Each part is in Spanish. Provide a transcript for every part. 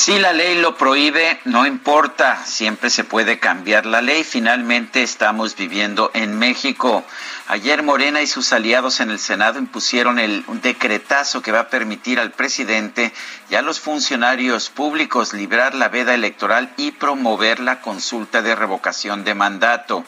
Si la ley lo prohíbe, no importa, siempre se puede cambiar la ley. Finalmente estamos viviendo en México. Ayer Morena y sus aliados en el Senado impusieron el decretazo que va a permitir al presidente y a los funcionarios públicos librar la veda electoral y promover la consulta de revocación de mandato.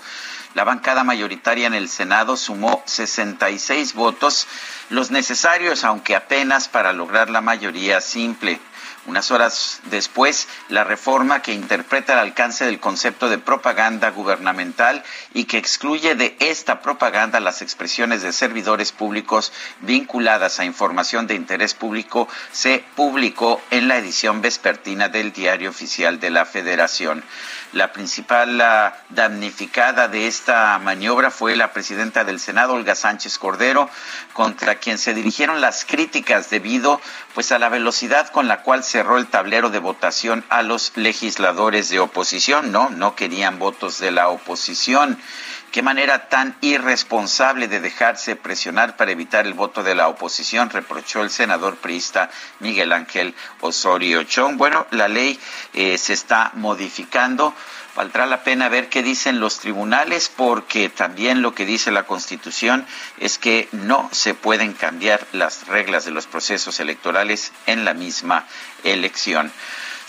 La bancada mayoritaria en el Senado sumó 66 votos, los necesarios, aunque apenas para lograr la mayoría simple. Unas horas después, la reforma que interpreta el alcance del concepto de propaganda gubernamental y que excluye de esta propaganda las expresiones de servidores públicos vinculadas a información de interés público se publicó en la edición vespertina del Diario Oficial de la Federación. La principal damnificada de esta maniobra fue la presidenta del Senado, Olga Sánchez Cordero, contra quien se dirigieron las críticas debido pues a la velocidad con la cual cerró el tablero de votación a los legisladores de oposición, no, no querían votos de la oposición. Qué manera tan irresponsable de dejarse presionar para evitar el voto de la oposición, reprochó el senador priista Miguel Ángel Osorio Chong. Bueno, la ley eh, se está modificando. Valdrá la pena ver qué dicen los tribunales porque también lo que dice la Constitución es que no se pueden cambiar las reglas de los procesos electorales en la misma elección.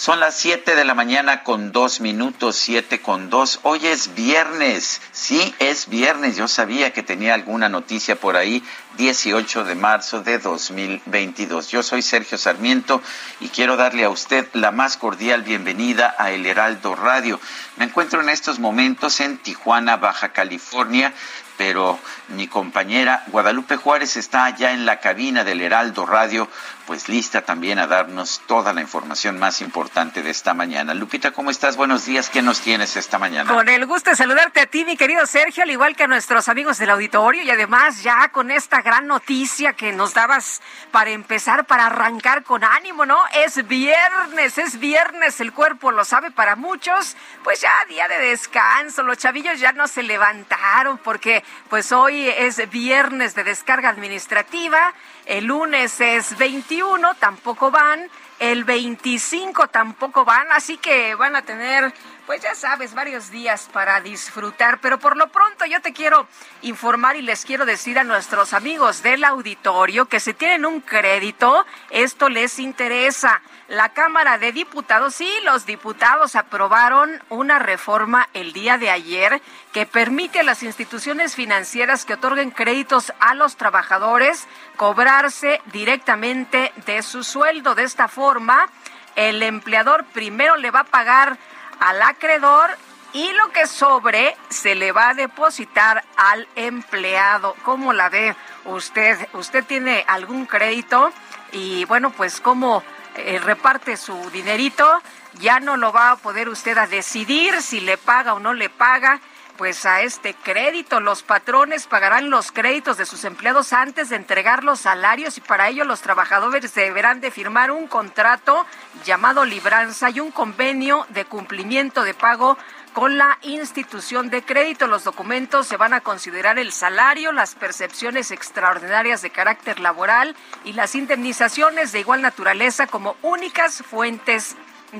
Son las 7 de la mañana con dos minutos, siete con dos. Hoy es viernes, sí, es viernes. Yo sabía que tenía alguna noticia por ahí, 18 de marzo de 2022. Yo soy Sergio Sarmiento y quiero darle a usted la más cordial bienvenida a El Heraldo Radio. Me encuentro en estos momentos en Tijuana, Baja California pero mi compañera Guadalupe Juárez está allá en la cabina del Heraldo Radio, pues lista también a darnos toda la información más importante de esta mañana. Lupita, ¿cómo estás? Buenos días, ¿qué nos tienes esta mañana? Con el gusto de saludarte a ti, mi querido Sergio, al igual que a nuestros amigos del auditorio y además ya con esta gran noticia que nos dabas para empezar, para arrancar con ánimo, ¿no? Es viernes, es viernes, el cuerpo lo sabe para muchos, pues ya día de descanso, los chavillos ya no se levantaron porque pues hoy es viernes de descarga administrativa, el lunes es 21, tampoco van, el 25 tampoco van, así que van a tener pues ya sabes, varios días para disfrutar. Pero por lo pronto yo te quiero informar y les quiero decir a nuestros amigos del auditorio que si tienen un crédito, esto les interesa. La Cámara de Diputados, sí, los diputados aprobaron una reforma el día de ayer que permite a las instituciones financieras que otorguen créditos a los trabajadores cobrarse directamente de su sueldo. De esta forma, el empleador primero le va a pagar al acreedor y lo que sobre se le va a depositar al empleado. ¿Cómo la ve usted? ¿Usted tiene algún crédito? Y bueno, pues cómo eh, reparte su dinerito, ya no lo va a poder usted a decidir si le paga o no le paga pues a este crédito. Los patrones pagarán los créditos de sus empleados antes de entregar los salarios y para ello los trabajadores deberán de firmar un contrato llamado libranza y un convenio de cumplimiento de pago con la institución de crédito. Los documentos se van a considerar el salario, las percepciones extraordinarias de carácter laboral y las indemnizaciones de igual naturaleza como únicas fuentes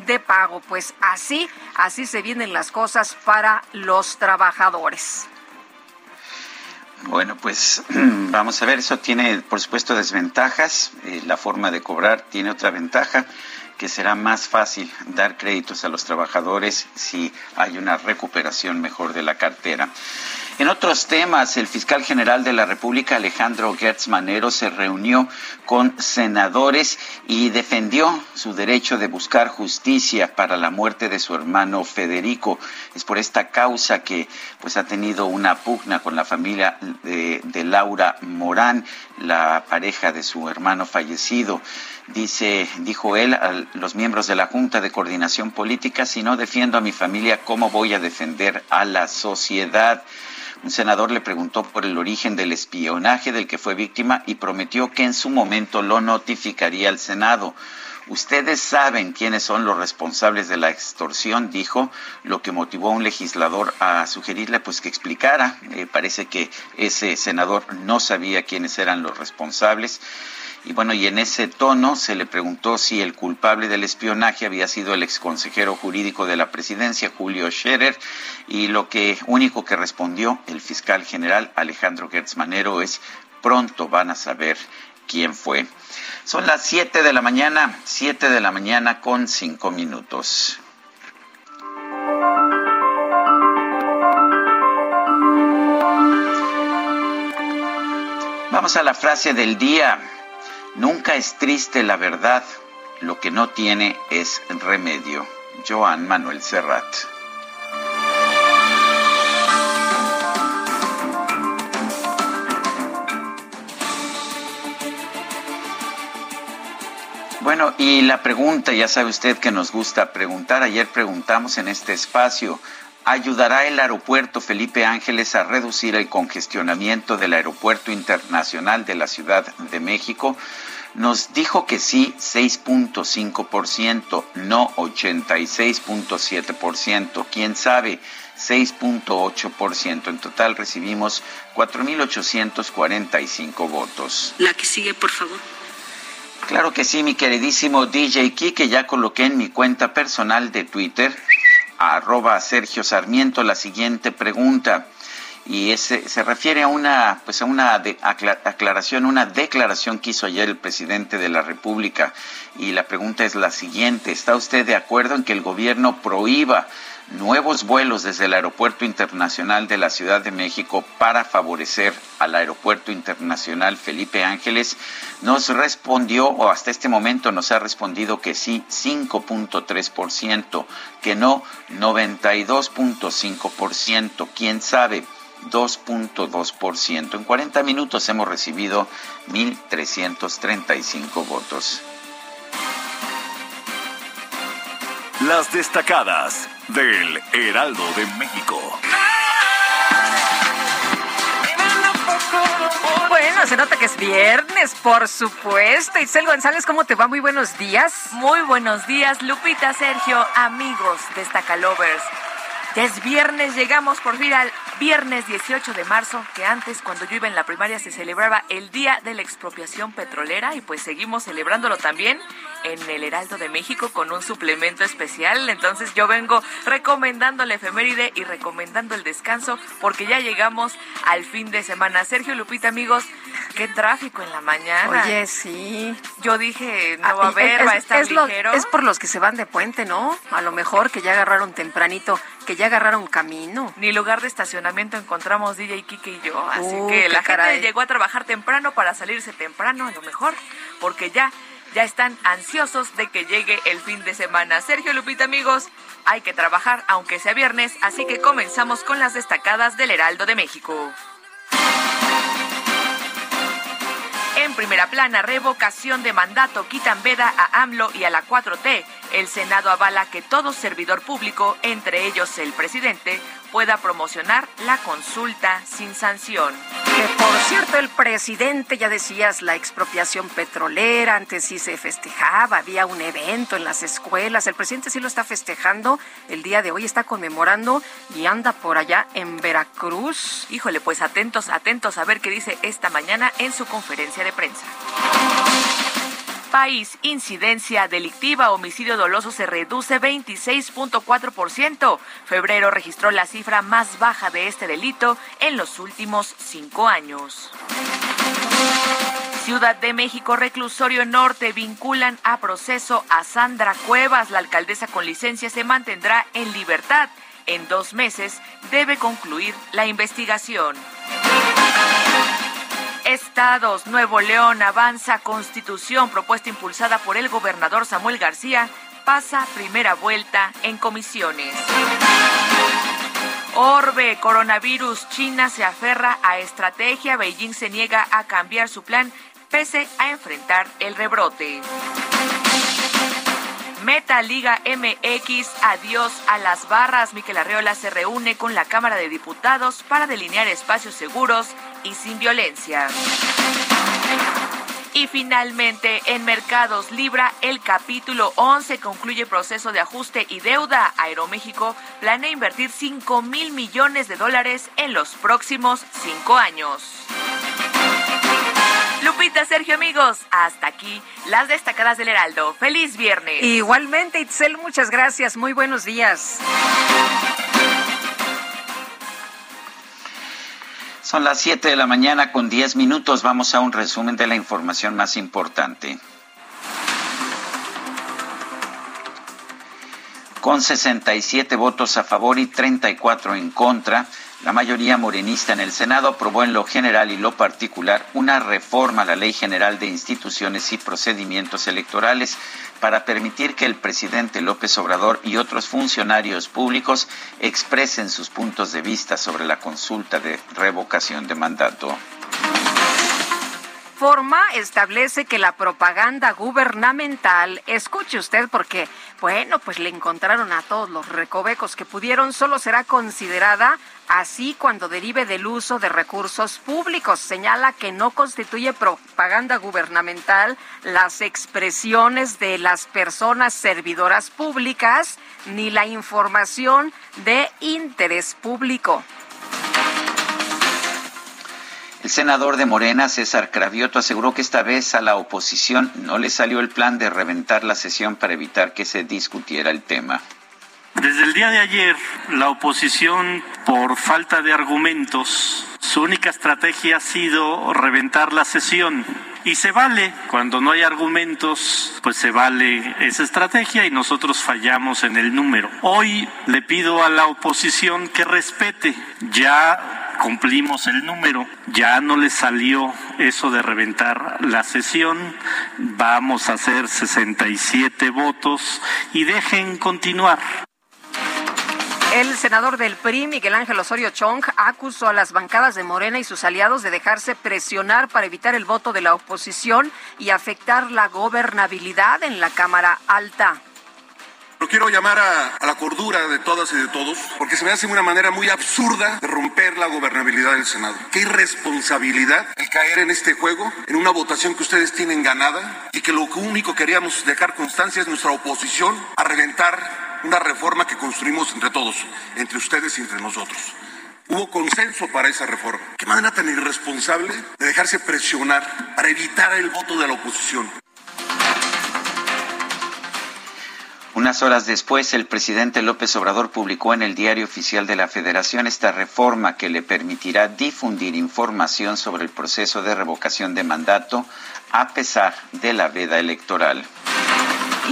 de pago. Pues así, así se vienen las cosas para los trabajadores. Bueno, pues vamos a ver, eso tiene por supuesto desventajas. Eh, la forma de cobrar tiene otra ventaja, que será más fácil dar créditos a los trabajadores si hay una recuperación mejor de la cartera. En otros temas, el fiscal general de la República, Alejandro Gertz Manero, se reunió con senadores y defendió su derecho de buscar justicia para la muerte de su hermano Federico. Es por esta causa que pues ha tenido una pugna con la familia de, de Laura Morán, la pareja de su hermano fallecido. Dice, dijo él a los miembros de la Junta de Coordinación Política, si no defiendo a mi familia, ¿cómo voy a defender a la sociedad? Un senador le preguntó por el origen del espionaje del que fue víctima y prometió que en su momento lo notificaría al Senado. Ustedes saben quiénes son los responsables de la extorsión, dijo, lo que motivó a un legislador a sugerirle pues que explicara. Eh, parece que ese senador no sabía quiénes eran los responsables. Y bueno, y en ese tono se le preguntó si el culpable del espionaje había sido el exconsejero jurídico de la presidencia, Julio Scherer, y lo que único que respondió el fiscal general Alejandro Gertz Manero es pronto van a saber quién fue. Son las 7 de la mañana, 7 de la mañana con 5 minutos. Vamos a la frase del día. Nunca es triste la verdad, lo que no tiene es remedio. Joan Manuel Serrat. Bueno, y la pregunta, ya sabe usted que nos gusta preguntar, ayer preguntamos en este espacio, ¿ayudará el aeropuerto Felipe Ángeles a reducir el congestionamiento del aeropuerto internacional de la Ciudad de México? Nos dijo que sí 6.5%, no 86.7%, quién sabe 6.8%. En total recibimos 4.845 votos. La que sigue, por favor. Claro que sí, mi queridísimo DJ que ya coloqué en mi cuenta personal de Twitter, arroba Sergio Sarmiento, la siguiente pregunta. Y ese, se refiere a una, pues a una aclaración, una declaración que hizo ayer el presidente de la República. Y la pregunta es la siguiente, ¿está usted de acuerdo en que el gobierno prohíba nuevos vuelos desde el Aeropuerto Internacional de la Ciudad de México para favorecer al Aeropuerto Internacional Felipe Ángeles, nos respondió, o hasta este momento nos ha respondido que sí, 5.3%, que no, 92.5%, quién sabe. 2.2%. En 40 minutos hemos recibido 1.335 votos. Las destacadas del Heraldo de México. Bueno, se nota que es viernes, por supuesto. Itzel González, ¿cómo te va? Muy buenos días. Muy buenos días, Lupita, Sergio, amigos de Destacalovers. Ya es viernes, llegamos por fin al viernes 18 de marzo, que antes cuando yo iba en la primaria se celebraba el Día de la Expropiación Petrolera y pues seguimos celebrándolo también en el Heraldo de México con un suplemento especial. Entonces yo vengo recomendando la efeméride y recomendando el descanso porque ya llegamos al fin de semana. Sergio Lupita, amigos, qué tráfico en la mañana. Oye, sí. Yo dije, no va a haber, va a estar ligero. es por los que se van de puente, ¿no? A lo mejor que ya agarraron tempranito, que ya agarraron camino. Ni lugar de estacionamiento encontramos DJ Kike y yo. Así que la gente llegó a trabajar temprano para salirse temprano, a lo mejor, porque ya ya están ansiosos de que llegue el fin de semana. Sergio Lupita, amigos, hay que trabajar aunque sea viernes, así que comenzamos con las destacadas del Heraldo de México. En primera plana, revocación de mandato quitan veda a AMLO y a la 4T. El Senado avala que todo servidor público, entre ellos el presidente, pueda promocionar la consulta sin sanción. Que por cierto, el presidente, ya decías, la expropiación petrolera, antes sí se festejaba, había un evento en las escuelas, el presidente sí lo está festejando, el día de hoy está conmemorando y anda por allá en Veracruz. Híjole, pues atentos, atentos a ver qué dice esta mañana en su conferencia de prensa. País, incidencia delictiva, homicidio doloso se reduce 26.4%. Febrero registró la cifra más baja de este delito en los últimos cinco años. Ciudad de México, reclusorio norte, vinculan a proceso a Sandra Cuevas. La alcaldesa con licencia se mantendrá en libertad. En dos meses debe concluir la investigación. Estados, Nuevo León avanza constitución propuesta impulsada por el gobernador Samuel García, pasa primera vuelta en comisiones. Orbe, coronavirus, China se aferra a estrategia, Beijing se niega a cambiar su plan pese a enfrentar el rebrote. Meta Liga MX, adiós a las barras. Miquel Arreola se reúne con la Cámara de Diputados para delinear espacios seguros y sin violencia. Y finalmente, en Mercados Libra, el capítulo 11 concluye proceso de ajuste y deuda. Aeroméxico planea invertir 5 mil millones de dólares en los próximos cinco años. Lupita, Sergio, amigos, hasta aquí las destacadas del Heraldo. Feliz viernes. Igualmente, Itzel, muchas gracias. Muy buenos días. Son las 7 de la mañana con 10 minutos. Vamos a un resumen de la información más importante. Con 67 votos a favor y 34 en contra, la mayoría morenista en el Senado aprobó en lo general y lo particular una reforma a la Ley General de Instituciones y Procedimientos Electorales para permitir que el presidente López Obrador y otros funcionarios públicos expresen sus puntos de vista sobre la consulta de revocación de mandato. Forma establece que la propaganda gubernamental, escuche usted porque, bueno, pues le encontraron a todos los recovecos que pudieron, solo será considerada así cuando derive del uso de recursos públicos. Señala que no constituye propaganda gubernamental las expresiones de las personas servidoras públicas ni la información de interés público. El senador de Morena, César Cravioto, aseguró que esta vez a la oposición no le salió el plan de reventar la sesión para evitar que se discutiera el tema. Desde el día de ayer, la oposición, por falta de argumentos, su única estrategia ha sido reventar la sesión. Y se vale, cuando no hay argumentos, pues se vale esa estrategia y nosotros fallamos en el número. Hoy le pido a la oposición que respete. Ya cumplimos el número. Ya no le salió eso de reventar la sesión. Vamos a hacer 67 votos y dejen continuar. El senador del PRI, Miguel Ángel Osorio Chong, acusó a las bancadas de Morena y sus aliados de dejarse presionar para evitar el voto de la oposición y afectar la gobernabilidad en la Cámara Alta. Lo quiero llamar a, la cordura de todas y de todos, porque se me hace una manera muy absurda de romper la gobernabilidad del Senado. Qué irresponsabilidad el caer en este juego, en una votación que ustedes tienen ganada y que lo único que queríamos dejar constancia es nuestra oposición a reventar una reforma que construimos entre todos, entre ustedes y entre nosotros. Hubo consenso para esa reforma. Qué manera tan irresponsable de dejarse presionar para evitar el voto de la oposición. Unas horas después, el presidente López Obrador publicó en el Diario Oficial de la Federación esta reforma que le permitirá difundir información sobre el proceso de revocación de mandato a pesar de la veda electoral.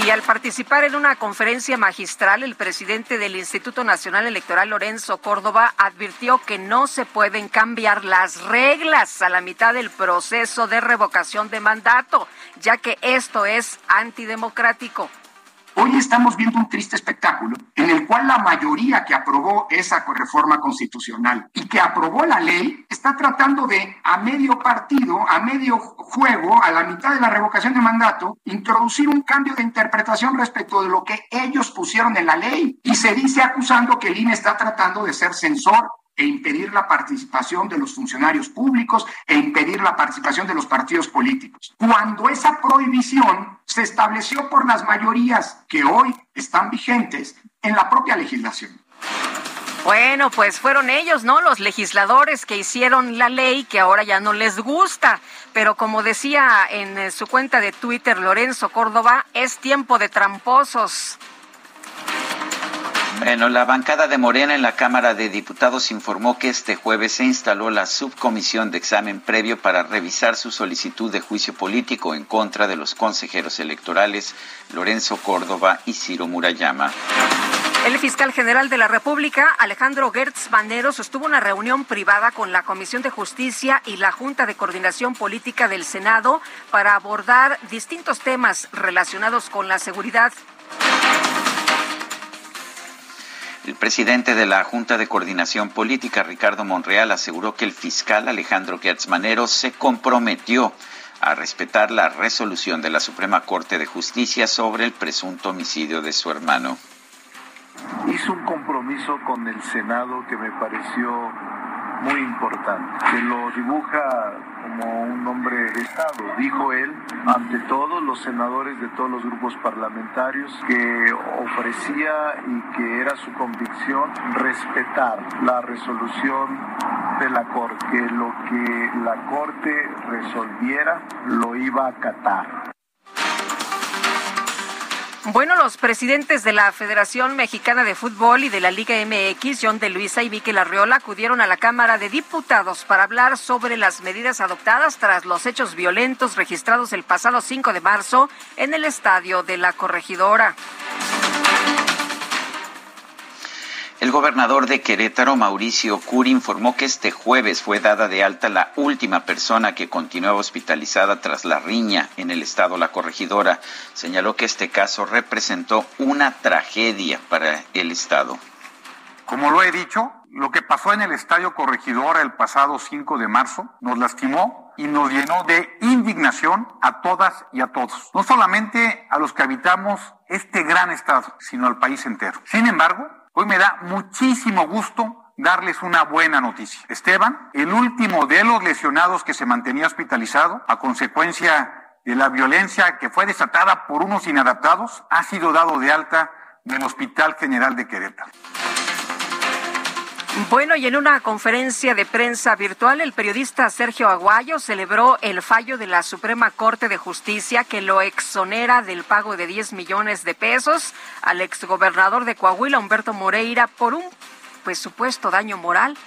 Y al participar en una conferencia magistral, el presidente del Instituto Nacional Electoral, Lorenzo Córdoba, advirtió que no se pueden cambiar las reglas a la mitad del proceso de revocación de mandato, ya que esto es antidemocrático. Hoy estamos viendo un triste espectáculo en el cual la mayoría que aprobó esa reforma constitucional y que aprobó la ley está tratando de, a medio partido, a medio juego, a la mitad de la revocación de mandato, introducir un cambio de interpretación respecto de lo que ellos pusieron en la ley. Y se dice acusando que el INE está tratando de ser censor e impedir la participación de los funcionarios públicos e impedir la participación de los partidos políticos. Cuando esa prohibición se estableció por las mayorías que hoy están vigentes en la propia legislación. Bueno, pues fueron ellos, ¿no? Los legisladores que hicieron la ley que ahora ya no les gusta. Pero como decía en eh, su cuenta de Twitter Lorenzo Córdoba, es tiempo de tramposos. Bueno, la bancada de Morena en la Cámara de Diputados informó que este jueves se instaló la subcomisión de examen previo para revisar su solicitud de juicio político en contra de los consejeros electorales Lorenzo Córdoba y Ciro Murayama. El fiscal general de la República, Alejandro Gertz Manero, sostuvo una reunión privada con la Comisión de Justicia y la Junta de Coordinación Política del Senado para abordar distintos temas relacionados con la seguridad. El presidente de la Junta de Coordinación Política, Ricardo Monreal, aseguró que el fiscal Alejandro Gertz Manero se comprometió a respetar la resolución de la Suprema Corte de Justicia sobre el presunto homicidio de su hermano. Hizo un compromiso con el Senado que me pareció muy importante, que lo dibuja como un hombre de Estado. Dijo él, ante todos los senadores de todos los grupos parlamentarios, que ofrecía y que era su convicción respetar la resolución de la Corte, que lo que la Corte resolviera lo iba a acatar. Bueno, los presidentes de la Federación Mexicana de Fútbol y de la Liga MX, John de Luisa y Miquel Arreola, acudieron a la Cámara de Diputados para hablar sobre las medidas adoptadas tras los hechos violentos registrados el pasado 5 de marzo en el estadio de la Corregidora. El gobernador de Querétaro, Mauricio Curi, informó que este jueves fue dada de alta la última persona que continuaba hospitalizada tras la riña en el estado La Corregidora. Señaló que este caso representó una tragedia para el estado. Como lo he dicho, lo que pasó en el estadio Corregidora el pasado 5 de marzo nos lastimó y nos llenó de indignación a todas y a todos. No solamente a los que habitamos este gran estado, sino al país entero. Sin embargo, Hoy me da muchísimo gusto darles una buena noticia. Esteban, el último de los lesionados que se mantenía hospitalizado a consecuencia de la violencia que fue desatada por unos inadaptados, ha sido dado de alta del Hospital General de Querétaro. Bueno, y en una conferencia de prensa virtual, el periodista Sergio Aguayo celebró el fallo de la Suprema Corte de Justicia que lo exonera del pago de 10 millones de pesos al exgobernador de Coahuila, Humberto Moreira, por un pues supuesto daño moral.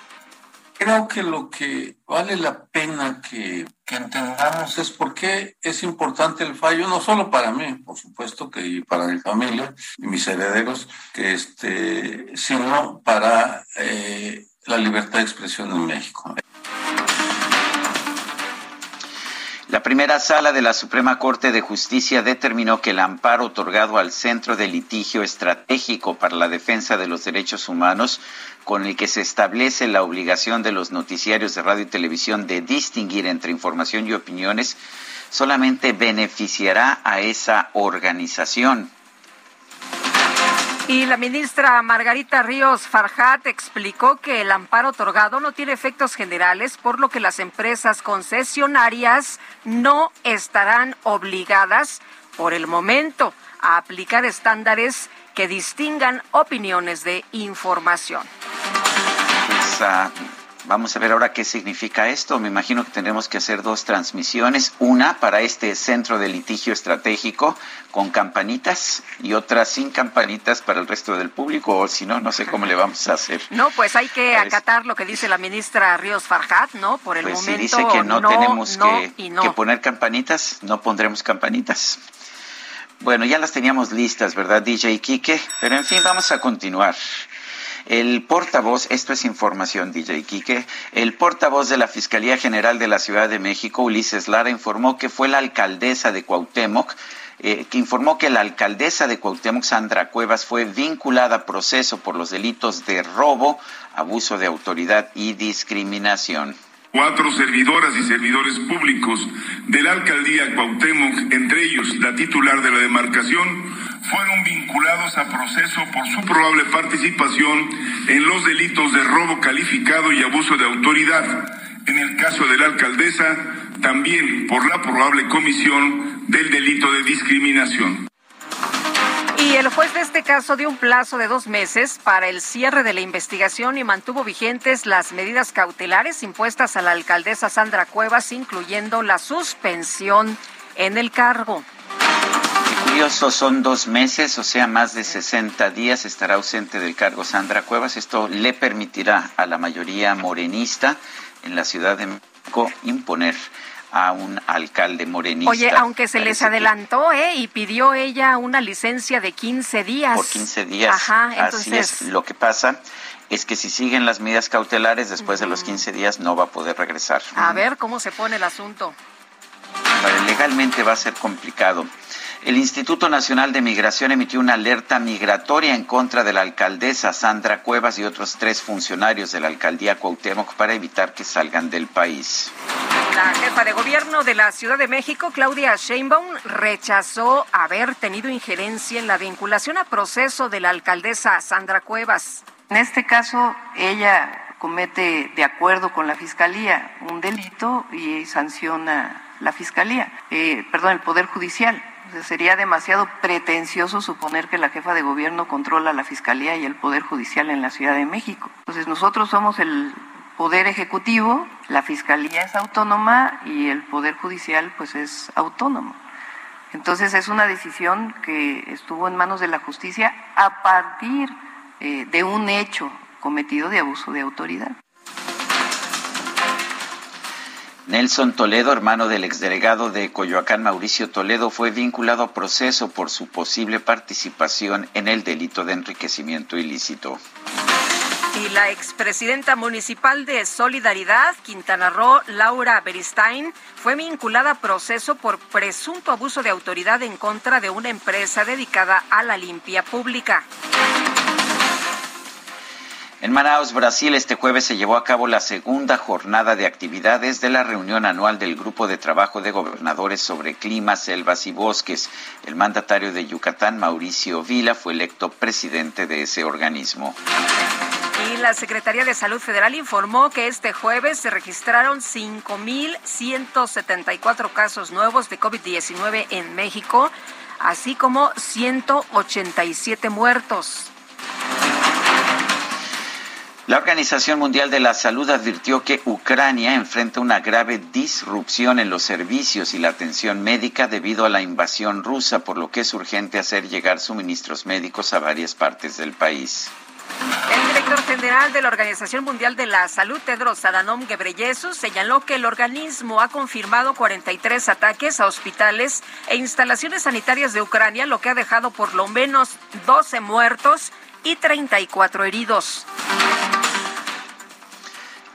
Creo que lo que vale la pena que, entendamos es por qué es importante el fallo, no solo para mí, por supuesto, que y para mi familia y mis herederos, que este, sino para eh, la libertad de expresión en México. La primera sala de la Suprema Corte de Justicia determinó que el amparo otorgado al Centro de Litigio Estratégico para la Defensa de los Derechos Humanos, con el que se establece la obligación de los noticiarios de radio y televisión de distinguir entre información y opiniones, solamente beneficiará a esa organización. Y la ministra Margarita Ríos Farjat explicó que el amparo otorgado no tiene efectos generales, por lo que las empresas concesionarias no estarán obligadas por el momento a aplicar estándares que distingan opiniones de información. Pues, ah, Vamos a ver ahora qué significa esto. Me imagino que tendremos que hacer dos transmisiones, una para este centro de litigio estratégico con campanitas y otra sin campanitas para el resto del público, o si no, no sé cómo le vamos a hacer. No, pues hay que acatar lo que dice la ministra Ríos Farjat, ¿no? Por el pues momento. Si dice que no, tenemos que, que poner campanitas, no pondremos campanitas. Bueno, ya las teníamos listas, ¿verdad, DJ Kike? Pero en fin, vamos a continuar. El portavoz, esto es información, DJ Quique, el portavoz de la Fiscalía General de la Ciudad de México, Ulises Lara, informó que fue la alcaldesa de Cuauhtémoc eh, que informó que la alcaldesa de Cuauhtémoc, Sandra Cuevas, fue vinculada a proceso por los delitos de robo, abuso de autoridad y discriminación. Cuatro servidoras y servidores públicos de la alcaldía Cuauhtémoc, entre ellos la titular de la demarcación, fueron vinculados a proceso por su probable participación en los delitos de robo calificado y abuso de autoridad. En el caso de la alcaldesa, también por la probable comisión del delito de discriminación. Y el juez de este caso dio un plazo de dos meses para el cierre de la investigación y mantuvo vigentes las medidas cautelares impuestas a la alcaldesa Sandra Cuevas, incluyendo la suspensión en el cargo. Curioso, son dos meses, o sea, más de 60 días estará ausente del cargo Sandra Cuevas. Esto le permitirá a la mayoría morenista en la Ciudad de México imponer a un alcalde morenista. Oye, aunque se les adelantó, ¿eh? Y pidió ella una licencia de 15 días. Por 15 días. Ajá, entonces... Así es. Lo que pasa es que si siguen las medidas cautelares, después de los 15 días no va a poder regresar. A ver cómo se pone el asunto. Legalmente va a ser complicado. El Instituto Nacional de Migración emitió una alerta migratoria en contra de la alcaldesa Sandra Cuevas y otros tres funcionarios de la alcaldía Cuauhtémoc para evitar que salgan del país. La jefa de gobierno de la Ciudad de México, Claudia Sheinbaum, rechazó haber tenido injerencia en la vinculación a proceso de la alcaldesa Sandra Cuevas. En este caso, ella comete, de acuerdo con la Fiscalía, un delito y sanciona la Fiscalía, eh, perdón, el Poder Judicial sería demasiado pretencioso suponer que la jefa de gobierno controla la Fiscalía y el Poder Judicial en la Ciudad de México. Entonces nosotros somos el Poder Ejecutivo, la Fiscalía es autónoma y el Poder Judicial pues es autónomo. Entonces es una decisión que estuvo en manos de la justicia a partir eh, de un hecho cometido de abuso de autoridad. Nelson Toledo, hermano del exdelegado de Coyoacán, Mauricio Toledo, fue vinculado a proceso por su posible participación en el delito de enriquecimiento ilícito. Y la expresidenta municipal de Solidaridad, Quintana Roo, Laura Beristain, fue vinculada a proceso por presunto abuso de autoridad en contra de una empresa dedicada a la limpia pública. En Manaus, Brasil, este jueves se llevó a cabo la segunda jornada de actividades de la reunión anual del Grupo de Trabajo de Gobernadores sobre Clima, Selvas y Bosques. El mandatario de Yucatán, Mauricio Vila, fue electo presidente de ese organismo. La Secretaría de Salud Federal informó que este jueves se registraron 5.174 casos nuevos de COVID-19 en México, así como 187 muertos. La Organización Mundial de la Salud advirtió que Ucrania enfrenta una grave disrupción en los servicios y la atención médica debido a la invasión rusa, por lo que es urgente hacer llegar suministros médicos a varias partes del país. El director general de la Organización Mundial de la Salud, Tedros Adhanom Ghebreyesus, señaló que el organismo ha confirmado 43 ataques a hospitales e instalaciones sanitarias de Ucrania, lo que ha dejado por lo menos 12 muertos y 34 heridos.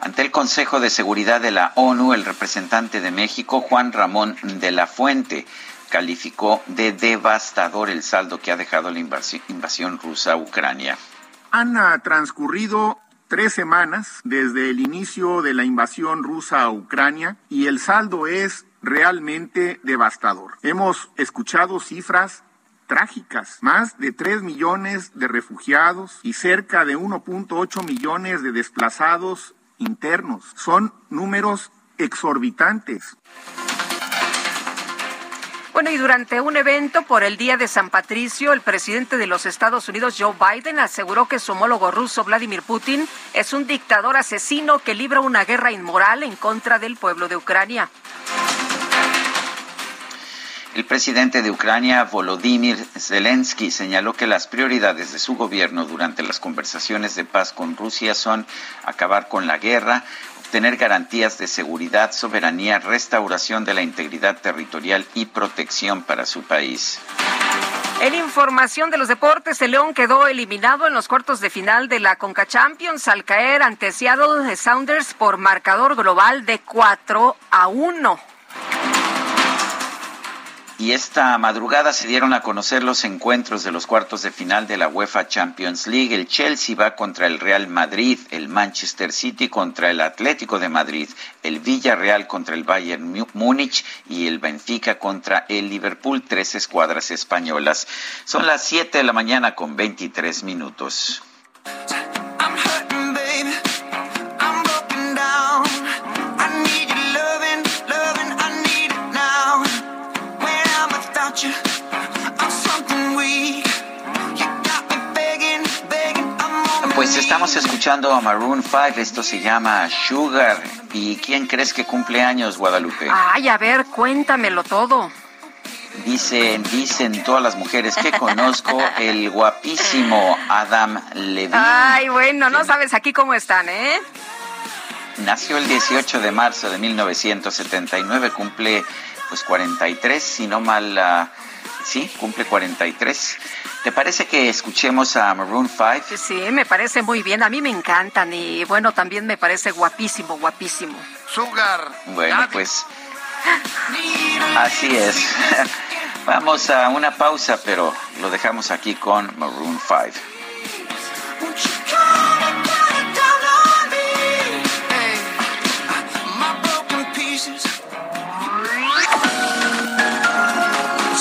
Ante el Consejo de Seguridad de la ONU, el representante de México, Juan Ramón de la Fuente, calificó de devastador el saldo que ha dejado la invasión rusa a Ucrania. Han transcurrido tres semanas desde el inicio de la invasión rusa a Ucrania y el saldo es realmente devastador. Hemos escuchado cifras trágicas. Más de 3 millones de refugiados y cerca de 1.8 millones de desplazados internos. Son números exorbitantes. Bueno, y durante un evento por el Día de San Patricio, el presidente de los Estados Unidos, Joe Biden, aseguró que su homólogo ruso, Vladimir Putin, es un dictador asesino que libra una guerra inmoral en contra del pueblo de Ucrania. El presidente de Ucrania, Volodymyr Zelensky, señaló que las prioridades de su gobierno durante las conversaciones de paz con Rusia son acabar con la guerra, obtener garantías de seguridad, soberanía, restauración de la integridad territorial y protección para su país. En información de los deportes, el León quedó eliminado en los cuartos de final de la Conca Champions al caer ante Seattle Sounders por marcador global de 4 a 1. Y esta madrugada se dieron a conocer los encuentros de los cuartos de final de la UEFA Champions League. El Chelsea va contra el Real Madrid, el Manchester City contra el Atlético de Madrid, el Villarreal contra el Bayern Múnich y el Benfica contra el Liverpool, tres escuadras españolas. Son las 7 de la mañana con 23 minutos. Estamos escuchando a Maroon 5, esto se llama Sugar. ¿Y quién crees que cumple años, Guadalupe? Ay, a ver, cuéntamelo todo. Dicen, dicen todas las mujeres que conozco, el guapísimo Adam Levine. Ay, bueno, no sabes aquí cómo están, ¿eh? Nació el 18 de marzo de 1979, cumple pues 43, si no mal, uh, sí, cumple 43. ¿Te parece que escuchemos a Maroon 5? Sí, me parece muy bien. A mí me encantan y bueno, también me parece guapísimo, guapísimo. Sugar. Bueno, pues así es. Vamos a una pausa, pero lo dejamos aquí con Maroon 5.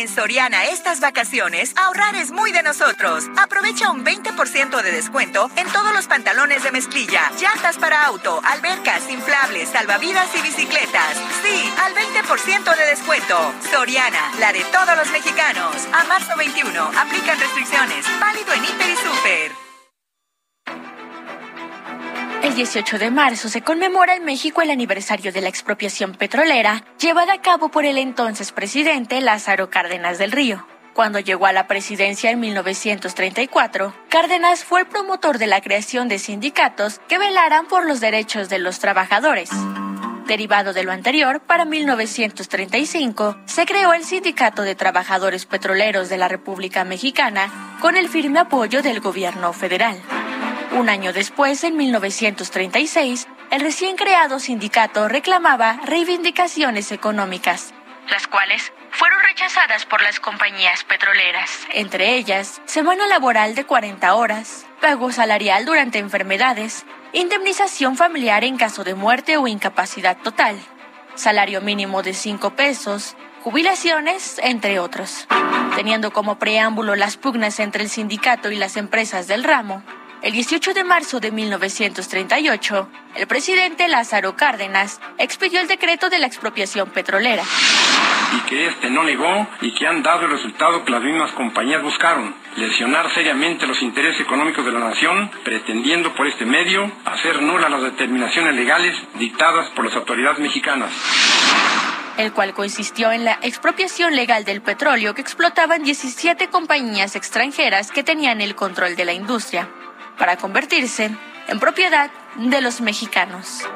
En Soriana estas vacaciones, ahorrar es muy de nosotros. Aprovecha un 20% de descuento en todos los pantalones de mezclilla, llantas para auto, albercas, inflables, salvavidas y bicicletas. Sí, al 20% de descuento. Soriana, la de todos los mexicanos. A marzo 21, aplican restricciones. Válido en Hiper y Super. El 18 de marzo se conmemora en México el aniversario de la expropiación petrolera llevada a cabo por el entonces presidente Lázaro Cárdenas del Río. Cuando llegó a la presidencia en 1934, Cárdenas fue el promotor de la creación de sindicatos que velaran por los derechos de los trabajadores. Derivado de lo anterior, para 1935 se creó el Sindicato de Trabajadores Petroleros de la República Mexicana con el firme apoyo del gobierno federal. Un año después, en 1936, el recién creado sindicato reclamaba reivindicaciones económicas, las cuales fueron rechazadas por las compañías petroleras, entre ellas semana laboral de 40 horas, pago salarial durante enfermedades, indemnización familiar en caso de muerte o incapacidad total, salario mínimo de 5 pesos, jubilaciones, entre otros. Teniendo como preámbulo las pugnas entre el sindicato y las empresas del ramo, el 18 de marzo de 1938, el presidente Lázaro Cárdenas expidió el decreto de la expropiación petrolera. Y que este no negó y que han dado el resultado que las mismas compañías buscaron, lesionar seriamente los intereses económicos de la nación, pretendiendo por este medio hacer nulas las determinaciones legales dictadas por las autoridades mexicanas el cual consistió en la expropiación legal del petróleo que explotaban 17 compañías extranjeras que tenían el control de la industria para convertirse en propiedad de los mexicanos.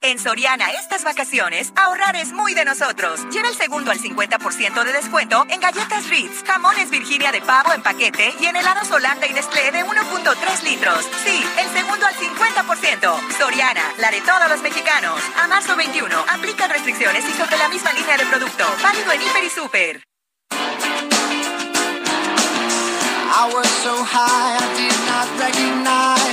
En Soriana estas vacaciones, ahorrar es muy de nosotros. Lleva el segundo al 50% de descuento en galletas Ritz, jamones Virginia de pavo en paquete y en helados Holanda y Nestlé de 1.3 litros. Sí, el segundo al 50%. Soriana, la de todos los mexicanos. A marzo 21, aplica restricciones y sobre la misma línea de producto. Válido en Hiper y Super. I was so high I did not recognize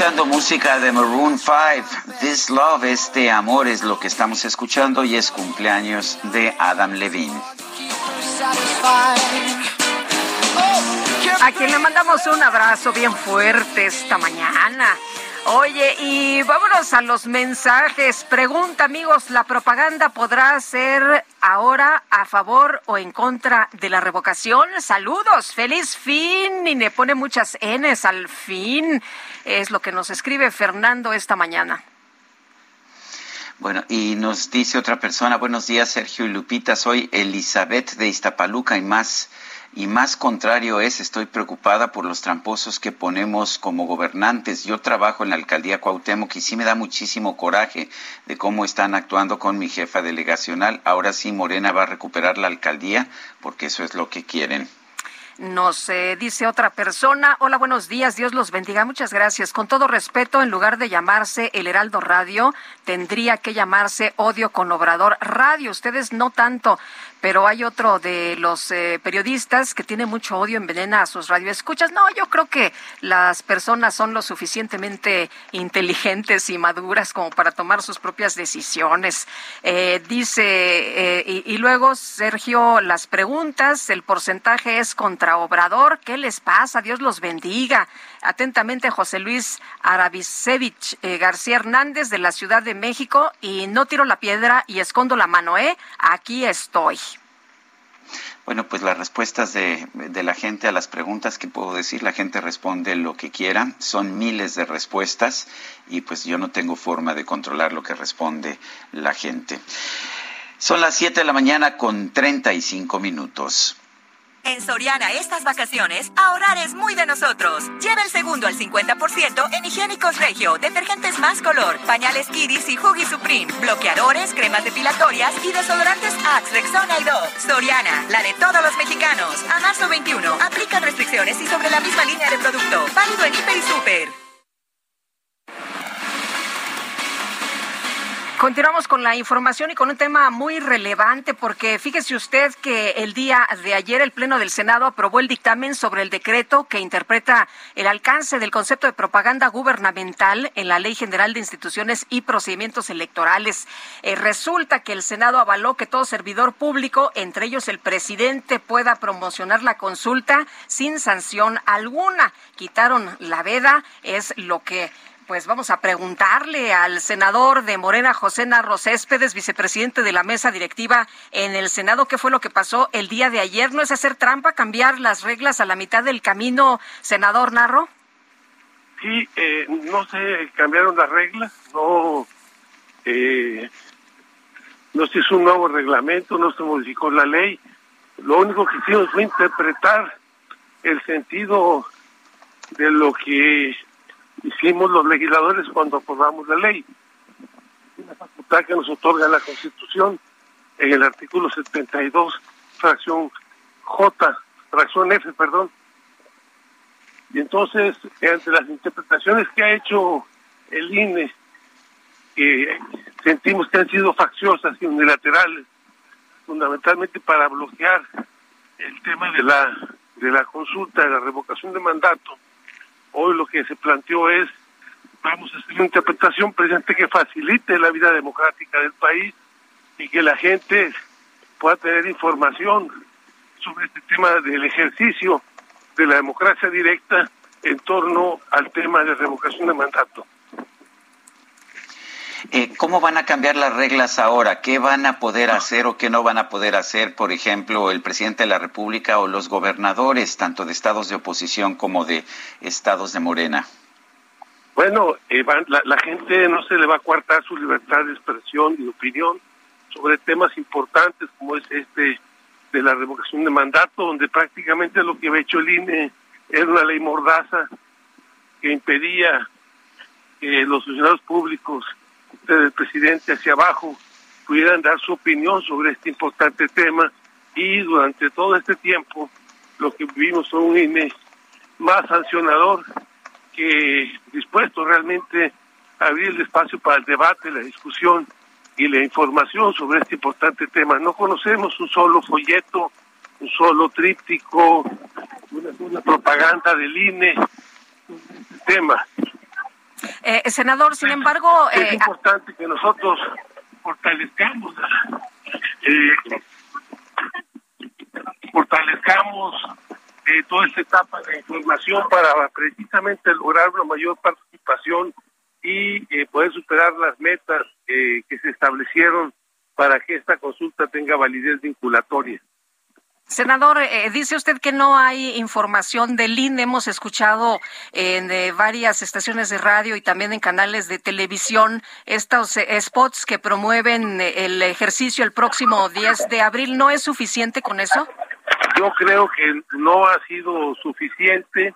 escuchando música de Maroon 5. This Love, este amor es lo que estamos escuchando y es cumpleaños de Adam Levine. A quien le mandamos un abrazo bien fuerte esta mañana. Oye, y vámonos a los mensajes. Pregunta, amigos, ¿la propaganda podrá ser ahora a favor o en contra de la revocación? Saludos, feliz fin. Y le pone muchas Ns al fin. Es lo que nos escribe Fernando esta mañana. Bueno, y nos dice otra persona, buenos días Sergio y Lupita, soy Elizabeth de Iztapaluca y más y más contrario es, estoy preocupada por los tramposos que ponemos como gobernantes. Yo trabajo en la alcaldía Cuauhtémoc y sí me da muchísimo coraje de cómo están actuando con mi jefa delegacional. Ahora sí Morena va a recuperar la alcaldía porque eso es lo que quieren. Nos eh, dice otra persona, hola, buenos días, Dios los bendiga, muchas gracias. Con todo respeto, en lugar de llamarse El Heraldo Radio, tendría que llamarse Odio con Obrador Radio. Ustedes no tanto pero hay otro de los eh, periodistas que tiene mucho odio, envenena a sus radioescuchas. No, yo creo que las personas son lo suficientemente inteligentes y maduras como para tomar sus propias decisiones. Eh, dice, eh, y, y, luego, Sergio, las preguntas, el porcentaje es contra Obrador. ¿Qué les pasa? Dios los bendiga. Atentamente, José Luis Arabisevich García Hernández de la Ciudad de México. Y no tiro la piedra y escondo la mano, ¿eh? Aquí estoy. Bueno, pues las respuestas de, de, la gente a las preguntas que puedo decir, la gente responde lo que quiera, son miles de respuestas y pues yo no tengo forma de controlar lo que responde la gente. Son las 7 de la mañana con 35 minutos. En Soriana estas vacaciones, ahorrar es muy de nosotros. Lleva el segundo al 50% en higiénicos Regio, detergentes más color, pañales Kidis y Huggy Supreme, bloqueadores, cremas depilatorias y desodorantes Axe, Rexona y Dove. Soriana, la de todos los mexicanos. A marzo 21, aplican restricciones y sobre la misma línea de producto. Válido en Hiper y Super. Continuamos con la información y con un tema muy relevante porque fíjese usted que el día de ayer el Pleno del Senado aprobó el dictamen sobre el decreto que interpreta el alcance del concepto de propaganda gubernamental en la Ley General de Instituciones y Procedimientos Electorales. Eh, resulta que el Senado avaló que todo servidor público, entre ellos el presidente, pueda promocionar la consulta sin sanción alguna. Quitaron la veda, es lo que pues vamos a preguntarle al senador de Morena, José Narro Céspedes, vicepresidente de la mesa directiva en el Senado, qué fue lo que pasó el día de ayer. ¿No es hacer trampa cambiar las reglas a la mitad del camino, senador Narro? Sí, eh, no se cambiaron las reglas, no, eh, no se hizo un nuevo reglamento, no se modificó la ley. Lo único que hicimos fue interpretar el sentido de lo que hicimos los legisladores cuando aprobamos la ley. Una facultad que nos otorga la Constitución en el artículo 72, fracción J, fracción F, perdón. Y entonces, entre las interpretaciones que ha hecho el INE, que sentimos que han sido facciosas y unilaterales, fundamentalmente para bloquear el tema de la de la consulta, de la revocación de mandato, Hoy lo que se planteó es, vamos a hacer una interpretación presente que facilite la vida democrática del país y que la gente pueda tener información sobre este tema del ejercicio de la democracia directa en torno al tema de revocación de mandato. Eh, ¿Cómo van a cambiar las reglas ahora? ¿Qué van a poder hacer o qué no van a poder hacer, por ejemplo, el presidente de la República o los gobernadores, tanto de estados de oposición como de estados de Morena? Bueno, eh, la, la, gente no se le va a coartar su libertad de expresión y de opinión sobre temas importantes como es este de la revocación de mandato, donde prácticamente lo que había hecho el INE era una ley mordaza que impedía que los funcionarios públicos del presidente hacia abajo pudieran dar su opinión sobre este importante tema y durante todo este tiempo lo que vivimos fue un INE más sancionador que dispuesto realmente a abrir el espacio para el debate, la discusión y la información sobre este importante tema. No conocemos un solo folleto, un solo tríptico, una, propaganda del INE, este tema. Eh, senador, sin embargo... Es eh, importante que nosotros fortalezcamos, eh, fortalezcamos eh, toda esta etapa de información para precisamente lograr una mayor participación y eh, poder superar las metas eh, que se establecieron para que esta consulta tenga validez vinculatoria. Senador, eh, dice usted que no hay información del INE. Hemos escuchado en varias estaciones de radio y también en canales de televisión estos spots que promueven el ejercicio el próximo 10 de abril. ¿No es suficiente con eso? Yo creo que no ha sido suficiente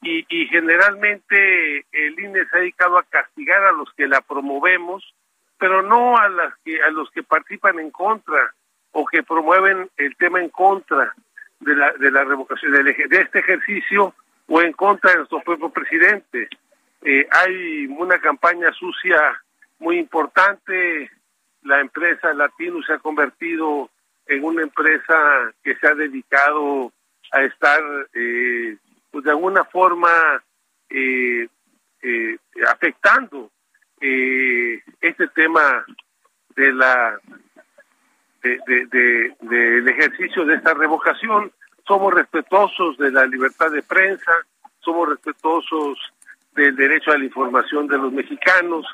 y, y generalmente el INE se ha dedicado a castigar a los que la promovemos, pero no a, las que, a los que participan en contra o que promueven el tema en contra de la, de la revocación de, de este ejercicio o en contra de nuestro propio presidente. Eh, hay una campaña sucia muy importante, la empresa Latino se ha convertido en una empresa que se ha dedicado a estar eh, pues de alguna forma eh, eh, afectando eh, este tema de la del de, ejercicio de esta revocación. Somos respetuosos de la libertad de prensa somos respetuosos del derecho a la información de los mexicanos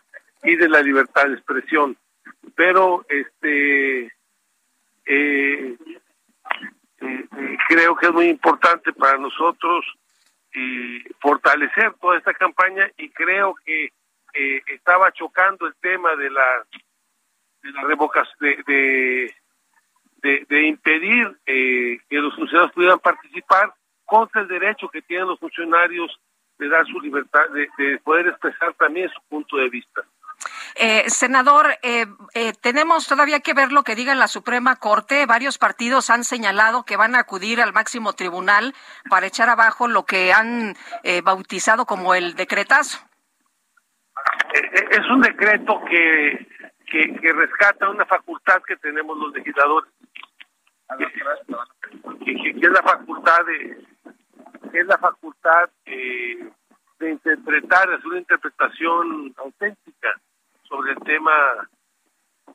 y de la libertad de expresión. Pero este eh, creo que es muy importante para nosotros fortalecer toda esta campaña y creo que eh, estaba chocando el tema de la de la revocación de, de, impedir eh, que los funcionarios pudieran participar contra el derecho que tienen los funcionarios de dar su libertad de poder expresar también su punto de vista. Eh, senador, eh, eh, tenemos todavía que ver lo que diga la Suprema Corte. Varios partidos han señalado que van a acudir al máximo tribunal para echar abajo lo que han bautizado como el decretazo. Es un decreto que, que, rescata una facultad que tenemos los legisladores, que, es la facultad de es la facultad de interpretar, hacer una interpretación auténtica sobre el tema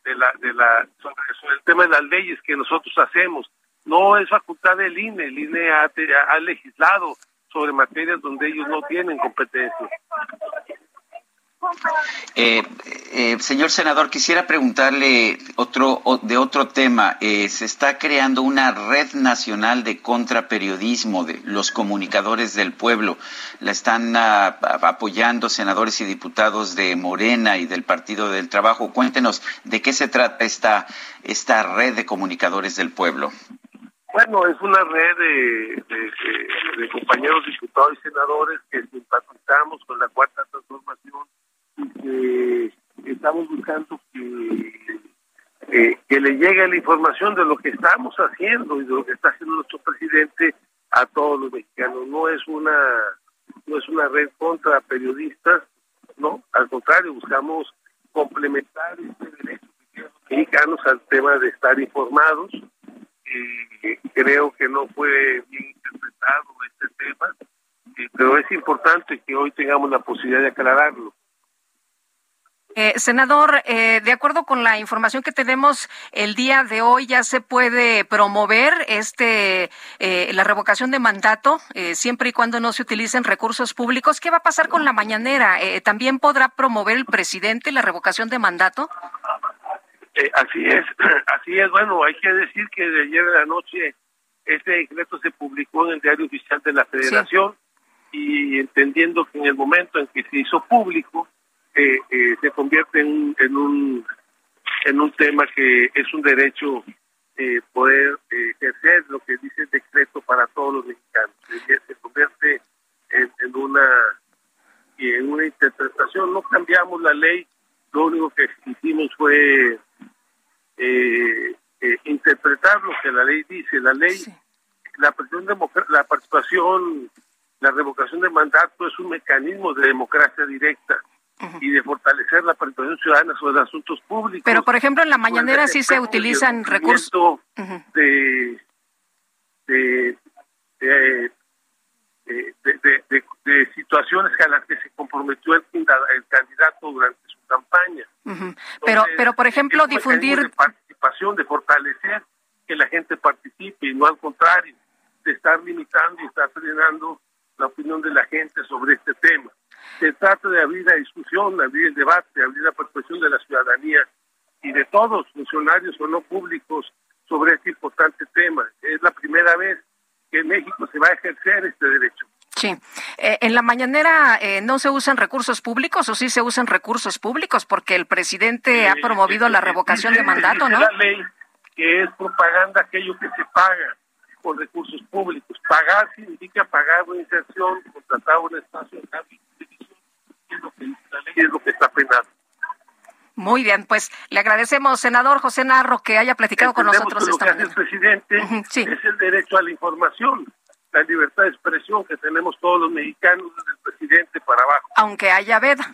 de la de la sobre, el tema de las leyes que nosotros hacemos. No es facultad del INE el INE ha legislado sobre materias donde ellos no tienen competencia eh, eh, señor senador, quisiera preguntarle otro de otro tema. Eh, se está creando una red nacional de contraperiodismo de los comunicadores del pueblo. La están ah, apoyando senadores y diputados de Morena y del Partido del Trabajo. Cuéntenos de qué se trata esta esta red de comunicadores del pueblo. Bueno, es una red de, de compañeros diputados y senadores que simpatizamos con la cuarta transformación que estamos buscando que, eh, que le llegue la información de lo que estamos haciendo y de lo que está haciendo nuestro presidente a todos los mexicanos. No es una no es una red contra periodistas, no, al contrario, buscamos complementar este derecho que tienen los mexicanos al tema de estar informados. y creo que no fue bien interpretado este tema, eh, pero es importante que hoy tengamos la posibilidad de aclararlo. Eh, senador, eh, de acuerdo con la información que tenemos el día de hoy, ya se puede promover este eh, la revocación de mandato siempre y cuando no se utilicen recursos públicos. ¿Qué va a pasar con la mañanera? ¿También podrá promover el presidente la revocación de mandato? así es, así es. Bueno, hay que decir que de ayer en la noche este decreto se publicó en el diario oficial de la Federación y entendiendo que en el momento en que se hizo público eh, se convierte en, en, un en un tema que es un derecho eh, poder eh, ejercer lo que dice el decreto para todos los mexicanos. Se convierte en, en una en una interpretación. No cambiamos la ley, lo único que hicimos fue eh, interpretar lo que la ley dice. La ley, la, la participación, la revocación de mandato es un mecanismo de democracia directa y de fortalecer la participación ciudadana sobre asuntos públicos. Pero, por ejemplo, en la mañanera sí se utilizan recursos de, de, de, de, situaciones a las que se comprometió el, candidato durante su campaña. pero, pero, por ejemplo, difundir... De participación, de fortalecer que la gente participe y no al contrario, de estar limitando y estar frenando la opinión de la gente sobre este tema. Se trata de abrir la discusión, abrir el debate, abrir la participación de la ciudadanía y de todos, funcionarios o no públicos, sobre este importante tema. Es la primera vez que en México se va a ejercer este derecho. Sí. Eh, en la mañanera eh, no se usan recursos públicos o sí se usan recursos públicos porque el presidente ha promovido la revocación de mandato, ¿no? La ley que es propaganda aquello que se paga con recursos públicos. Pagar significa pagar una inserción, contratar un espacio de es lo que la ley es lo que está. Muy bien, pues le agradecemos, senador José Narro, que haya platicado con nosotros que esta que hace el presidente es el derecho a la información, la libertad de expresión que tenemos todos los mexicanos, desde el presidente para abajo. Aunque haya veda.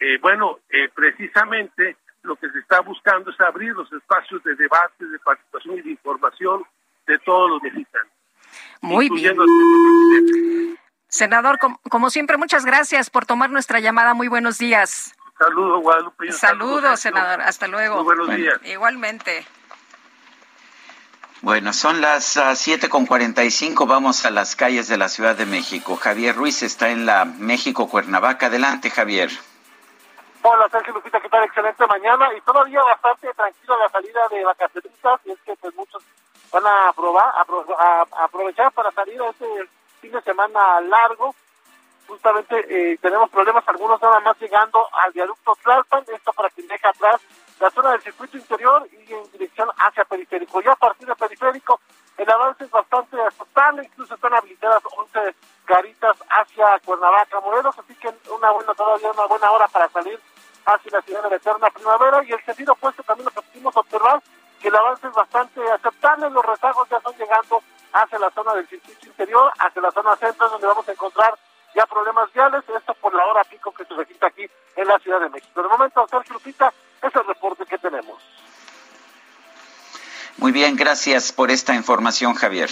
Eh, bueno, eh, precisamente lo que se está buscando es abrir los espacios de debate, de participación y de información de todos los mexicanos. Muy bien. Senador, como siempre, muchas gracias por tomar nuestra llamada. Muy buenos días. Saludos, Guadalupe. Saludos, senador. Hasta luego. Muy buenos días. Igualmente. Bueno, son las uh, siete con cuarenta y cinco. Vamos a las calles de la Ciudad de México. Javier Ruiz está en la México Cuernavaca. Adelante, Javier. Hola, Sergio Lupita, ¿qué tal? Excelente mañana y todavía bastante tranquilo la salida de vacaciones y es que pues muchos van a, probar, a, aprovechar para salir a este fin de semana largo justamente eh, tenemos problemas, algunos nada más llegando al viaducto Tlalpan, esto para quien deja atrás la zona del circuito interior y en dirección hacia periférico. Ya a partir de periférico, el avance es bastante aceptable, incluso están habilitadas 11 garitas hacia Cuernavaca, Morelos, así que una buena, todavía una buena hora para salir hacia la ciudad de la eterna primavera y el sentido opuesto también lo que pudimos observar que el avance es bastante aceptable, los rezagos ya están llegando hacia la zona del circuito interior, hacia la zona centro, donde vamos a encontrar ya problemas viales, esto por la hora pico que se registra aquí en la Ciudad de México. De momento, Sergio Lupita, es el reporte que tenemos. Muy bien, gracias por esta información, Javier.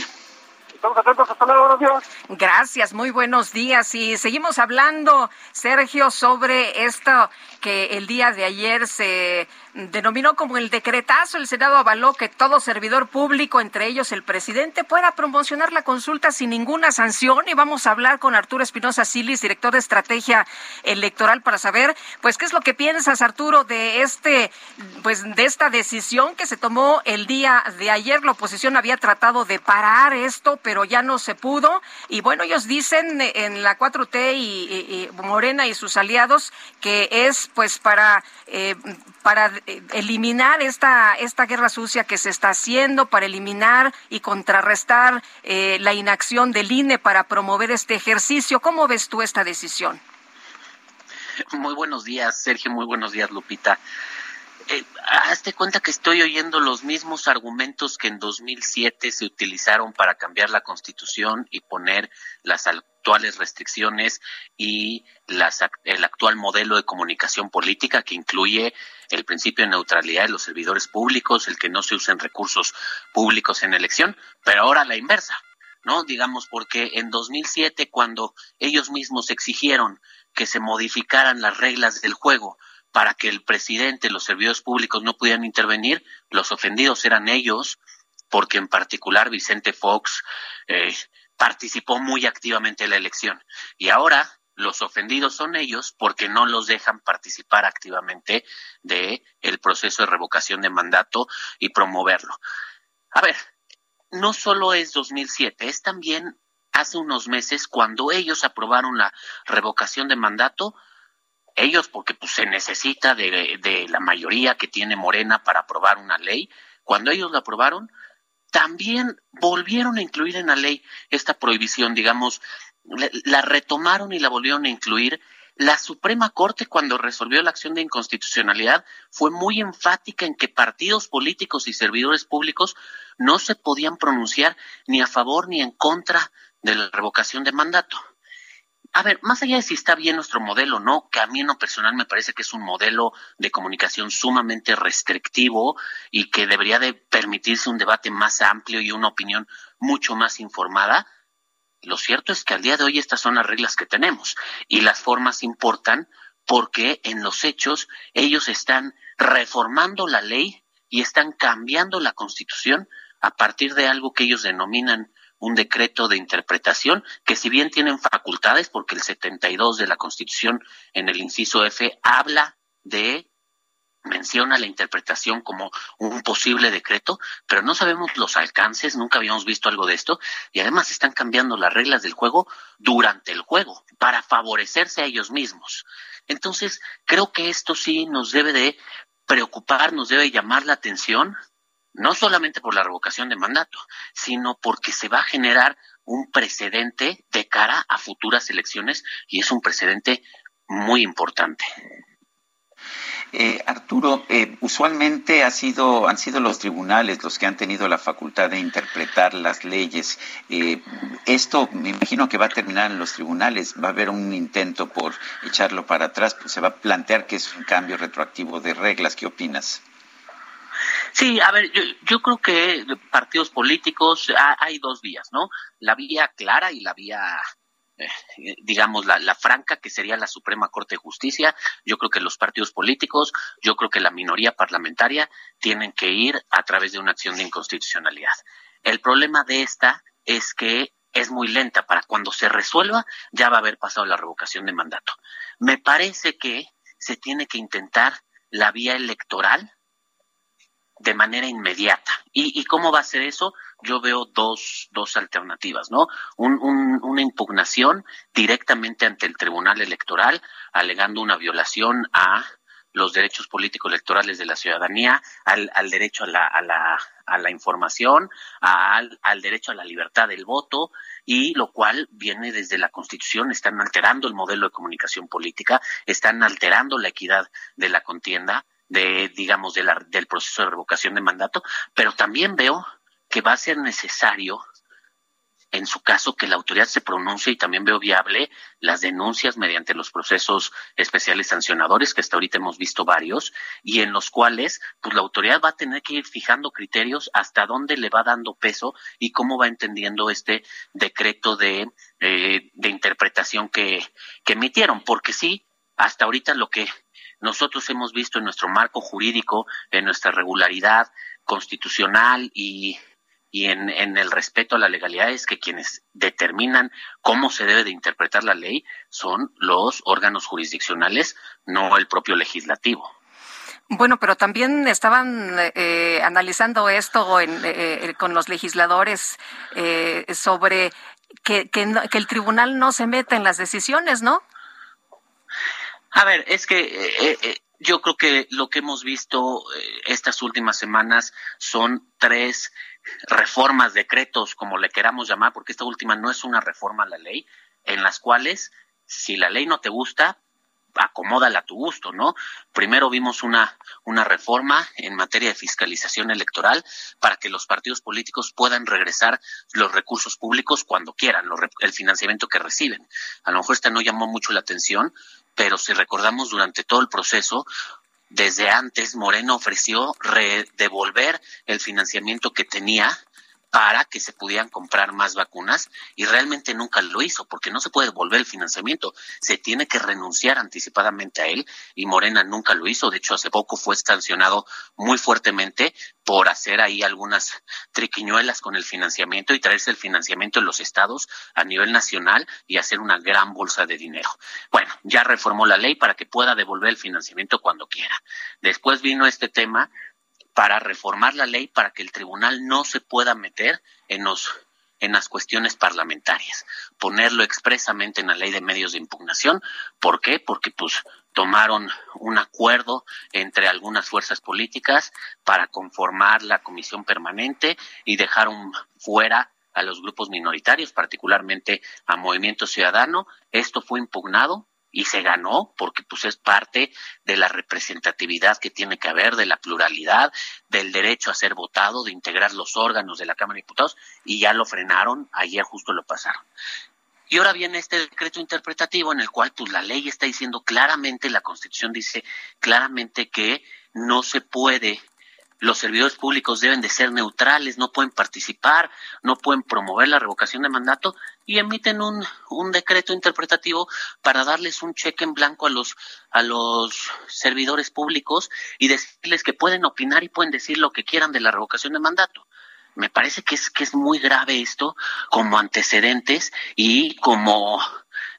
Estamos atentos, hasta luego, buenos días. Gracias, muy buenos días. Y seguimos hablando, Sergio, sobre esto que el día de ayer se denominó como el decretazo. El Senado avaló que todo servidor público, entre ellos el presidente, pueda promocionar la consulta sin ninguna sanción. Y vamos a hablar con Arturo Espinosa Silis, director de estrategia electoral, para saber, pues, qué es lo que piensas, Arturo, de este, pues, de esta decisión que se tomó el día de ayer. La oposición había tratado de parar esto, pero ya no se pudo. Y bueno, ellos dicen en la 4T y, Morena y sus aliados que es pues para, eh, para eh, eliminar esta, esta guerra sucia que se está haciendo, para eliminar y contrarrestar eh, la inacción del INE para promover este ejercicio. ¿Cómo ves tú esta decisión? Muy buenos días, Sergio. Muy buenos días, Lupita. Eh, hazte cuenta que estoy oyendo los mismos argumentos que en 2007 se utilizaron para cambiar la constitución y poner las actuales restricciones y las, el actual modelo de comunicación política que incluye el principio de neutralidad de los servidores públicos, el que no se usen recursos públicos en elección, pero ahora la inversa, ¿no? Digamos, porque en 2007, cuando ellos mismos exigieron que se modificaran las reglas del juego para que el presidente, los servidores públicos no pudieran intervenir, los ofendidos eran ellos, porque en particular Vicente Fox eh, participó muy activamente en la elección. Y ahora los ofendidos son ellos porque no los dejan participar activamente de el proceso de revocación de mandato y promoverlo. A ver, no solo es 2007, es también hace unos meses cuando ellos aprobaron la revocación de mandato, ellos porque pues, se necesita de, de la mayoría que tiene Morena para aprobar una ley, cuando ellos la aprobaron, también volvieron a incluir en la ley esta prohibición, digamos, la retomaron y la volvieron a incluir. La Suprema Corte, cuando resolvió la acción de inconstitucionalidad, fue muy enfática en que partidos políticos y servidores públicos no se podían pronunciar ni a favor ni en contra de la revocación de mandato a ver, más allá de si está bien nuestro modelo, ¿no? Que a mí en lo personal me parece que es un modelo de comunicación sumamente restrictivo y que debería de permitirse un debate más amplio y una opinión mucho más informada. Lo cierto es que al día de hoy estas son las reglas que tenemos y las formas importan porque en los hechos ellos están reformando la ley y están cambiando la constitución a partir de algo que ellos denominan un decreto de interpretación que si bien tienen facultades, porque el 72 de la Constitución en el inciso F habla de menciona la interpretación como un posible decreto, pero no sabemos los alcances, nunca habíamos visto algo de esto, y además están cambiando las reglas del juego durante el juego para favorecerse a ellos mismos. Entonces, creo que esto sí nos debe de preocupar, nos debe llamar la atención, no solamente por la revocación de mandato, sino porque se va a generar un precedente de cara a futuras elecciones y es un precedente muy importante. Eh, Arturo, eh, usualmente ha sido, han sido los tribunales los que han tenido la facultad de interpretar las leyes. Eh, esto me imagino que va a terminar en los tribunales. Va a haber un intento por echarlo para atrás. Pues se va a plantear que es un cambio retroactivo de reglas. ¿Qué opinas? Sí, a ver, yo, yo creo que partidos políticos hay dos vías, ¿no? La vía clara y la vía digamos, la, la, franca, que sería la Suprema Corte de Justicia. Yo creo que los partidos políticos, yo creo que la minoría parlamentaria tienen que ir a través de una acción de inconstitucionalidad. El problema de esta es que es muy lenta. Para cuando se resuelva, ya va a haber pasado la revocación de mandato. Me parece que se tiene que intentar la vía electoral de manera inmediata. ¿Y, ¿Y, cómo va a ser eso? Yo veo dos, dos alternativas, ¿no? Un, un, una impugnación directamente ante el Tribunal Electoral, alegando una violación a los derechos políticos electorales de la ciudadanía, al, al derecho a la, a la, a la información, al, al derecho a la libertad del voto, y lo cual viene desde la Constitución, están alterando el modelo de comunicación política, están alterando la equidad de la contienda, de, digamos, de la, del proceso de revocación de mandato, pero también veo que va a ser necesario, en su caso, que la autoridad se pronuncie y también veo viable las denuncias mediante los procesos especiales sancionadores, que hasta ahorita hemos visto varios, y en los cuales, pues la autoridad va a tener que ir fijando criterios hasta dónde le va dando peso y cómo va entendiendo este decreto de, eh, de interpretación que, que emitieron, porque sí, hasta ahorita lo que nosotros hemos visto en nuestro marco jurídico, en nuestra regularidad constitucional y, y en, en, el respeto a la legalidad es que quienes determinan cómo se debe de interpretar la ley son los órganos jurisdiccionales, no el propio legislativo. Bueno, pero también estaban eh, analizando esto en, eh, con los legisladores eh, sobre que, que, no, que el tribunal no se meta en las decisiones, ¿no? A ver, es que eh, eh, yo creo que lo que hemos visto eh, estas últimas semanas son tres reformas, decretos, como le queramos llamar, porque esta última no es una reforma a la ley, en las cuales si la ley no te gusta, acomódala a tu gusto, ¿no? Primero vimos una, una reforma en materia de fiscalización electoral para que los partidos políticos puedan regresar los recursos públicos cuando quieran, el financiamiento que reciben. A lo mejor esta no llamó mucho la atención, pero si recordamos durante todo el proceso, desde antes Moreno ofreció devolver el financiamiento que tenía para que se pudieran comprar más vacunas y realmente nunca lo hizo porque no se puede devolver el financiamiento, se tiene que renunciar anticipadamente a él y Morena nunca lo hizo, de hecho hace poco fue sancionado muy fuertemente por hacer ahí algunas triquiñuelas con el financiamiento y traerse el financiamiento en los estados a nivel nacional y hacer una gran bolsa de dinero. Bueno, ya reformó la ley para que pueda devolver el financiamiento cuando quiera. Después vino este tema para reformar la ley para que el tribunal no se pueda meter en los en las cuestiones parlamentarias, ponerlo expresamente en la ley de medios de impugnación. ¿Por qué? Porque pues tomaron un acuerdo entre algunas fuerzas políticas para conformar la comisión permanente y dejaron fuera a los grupos minoritarios, particularmente a Movimiento Ciudadano. Esto fue impugnado y se ganó porque pues es parte de la representatividad que tiene que haber, de la pluralidad, del derecho a ser votado, de integrar los órganos de la Cámara de Diputados y ya lo frenaron, ayer justo lo pasaron. Y ahora viene este decreto interpretativo en el cual pues la ley está diciendo claramente, la Constitución dice claramente que no se puede los servidores públicos deben de ser neutrales, no pueden participar, no pueden promover la revocación de mandato y emiten un, un decreto interpretativo para darles un cheque en blanco a los, a los servidores públicos y decirles que pueden opinar y pueden decir lo que quieran de la revocación de mandato. me parece que es que es muy grave esto como antecedentes y como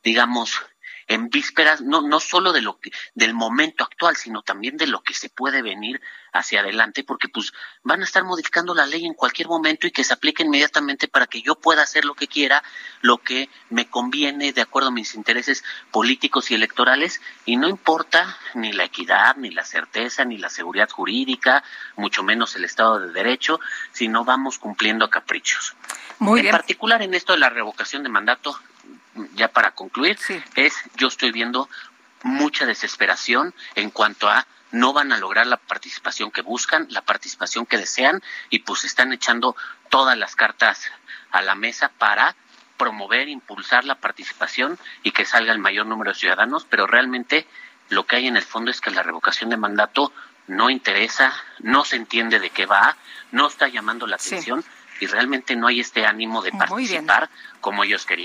digamos en vísperas no no solo de lo que del momento actual sino también de lo que se puede venir hacia adelante porque pues van a estar modificando la ley en cualquier momento y que se aplique inmediatamente para que yo pueda hacer lo que quiera lo que me conviene de acuerdo a mis intereses políticos y electorales y no importa ni la equidad ni la certeza ni la seguridad jurídica mucho menos el estado de derecho sino vamos cumpliendo a caprichos Muy en bien. particular en esto de la revocación de mandato ya para concluir, es yo estoy viendo mucha desesperación en cuanto a no van a lograr la participación que buscan, la participación que desean y pues están echando todas las cartas a la mesa para promover, impulsar la participación y que salga el mayor número de ciudadanos, pero realmente lo que hay en el fondo es que la revocación de mandato no interesa, no se entiende de qué va, no está llamando la atención y realmente no hay este ánimo de participar como ellos querían.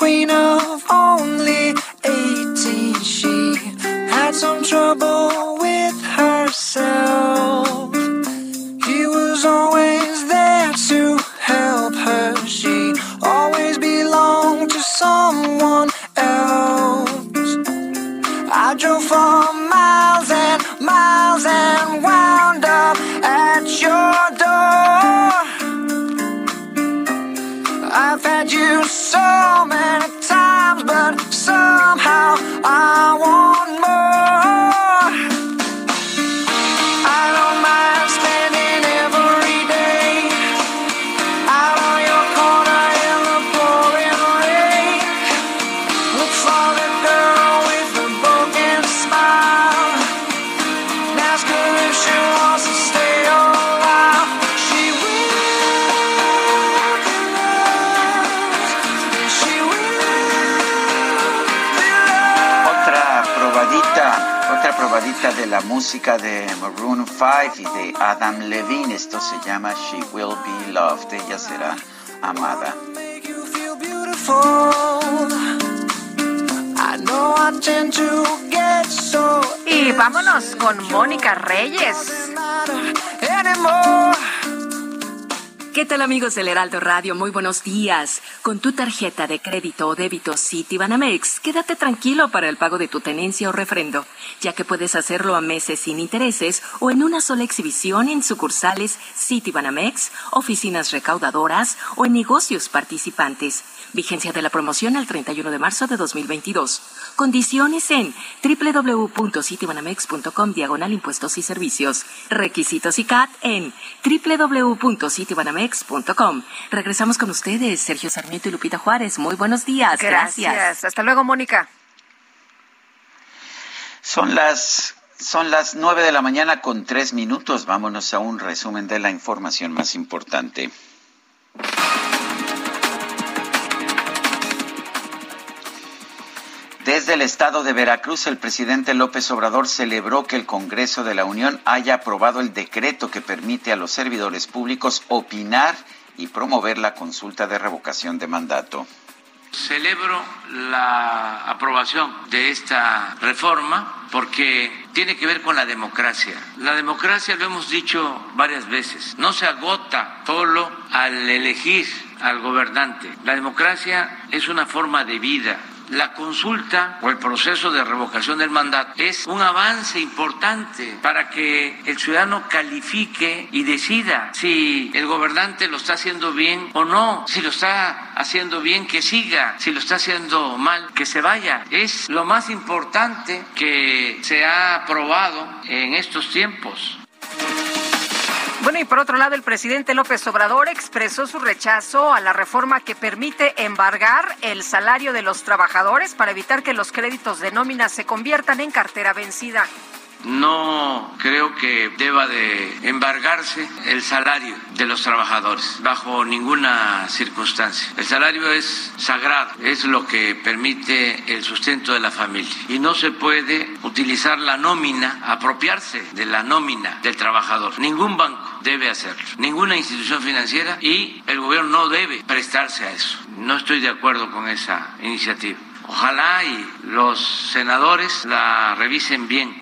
Queen of only 18, she had some trouble with herself. He was always there to help her. She always belonged to someone música de Maroon 5 y de Adam Levine. Esto se llama She Will Be Loved. Ella será amada. Y vámonos con Mónica Reyes. ¿Qué tal amigos del Heraldo Radio? Muy buenos días. Con tu tarjeta de crédito o débito Citibanamex, quédate tranquilo para el pago de tu tenencia o refrendo, ya que puedes hacerlo a meses sin intereses o en una sola exhibición en sucursales Citibanamex, oficinas recaudadoras o en negocios participantes. Vigencia de la promoción al 31 de marzo de 2022. Condiciones en www.citibanamex.com diagonal impuestos y servicios. Requisitos y CAT en Regresamos con ustedes, Sergio Sarmiento y Lupita Juárez. Muy buenos días. Gracias. Hasta luego, Mónica. Son las son las nueve de la mañana con tres minutos. Vámonos a un resumen de la información más importante. Desde el estado de Veracruz, el presidente López Obrador celebró que el Congreso de la Unión haya aprobado el decreto que permite a los servidores públicos opinar y promover la consulta de revocación de mandato. Celebro la aprobación de esta reforma porque tiene que ver con la democracia. La democracia, lo hemos dicho varias veces, no se agota solo al elegir al gobernante. La democracia es una forma de vida la consulta o el proceso de revocación del mandato es un avance importante para que el ciudadano califique y decida si el gobernante lo está haciendo bien o no, si lo está haciendo bien que siga, si lo está haciendo mal que se vaya. Es lo más importante que se ha aprobado en estos tiempos. Bueno, y por otro lado, el presidente López Obrador expresó su rechazo a la reforma que permite embargar el salario de los trabajadores para evitar que los créditos de nómina se conviertan en cartera vencida. No creo que deba de embargarse el salario de los trabajadores bajo ninguna circunstancia. El salario es sagrado, es lo que permite el sustento de la familia y no se puede utilizar la nómina, apropiarse de la nómina del trabajador. Ningún banco debe hacerlo, ninguna institución financiera y el gobierno no debe prestarse a eso. No estoy de acuerdo con esa iniciativa. Ojalá y los senadores la revisen bien.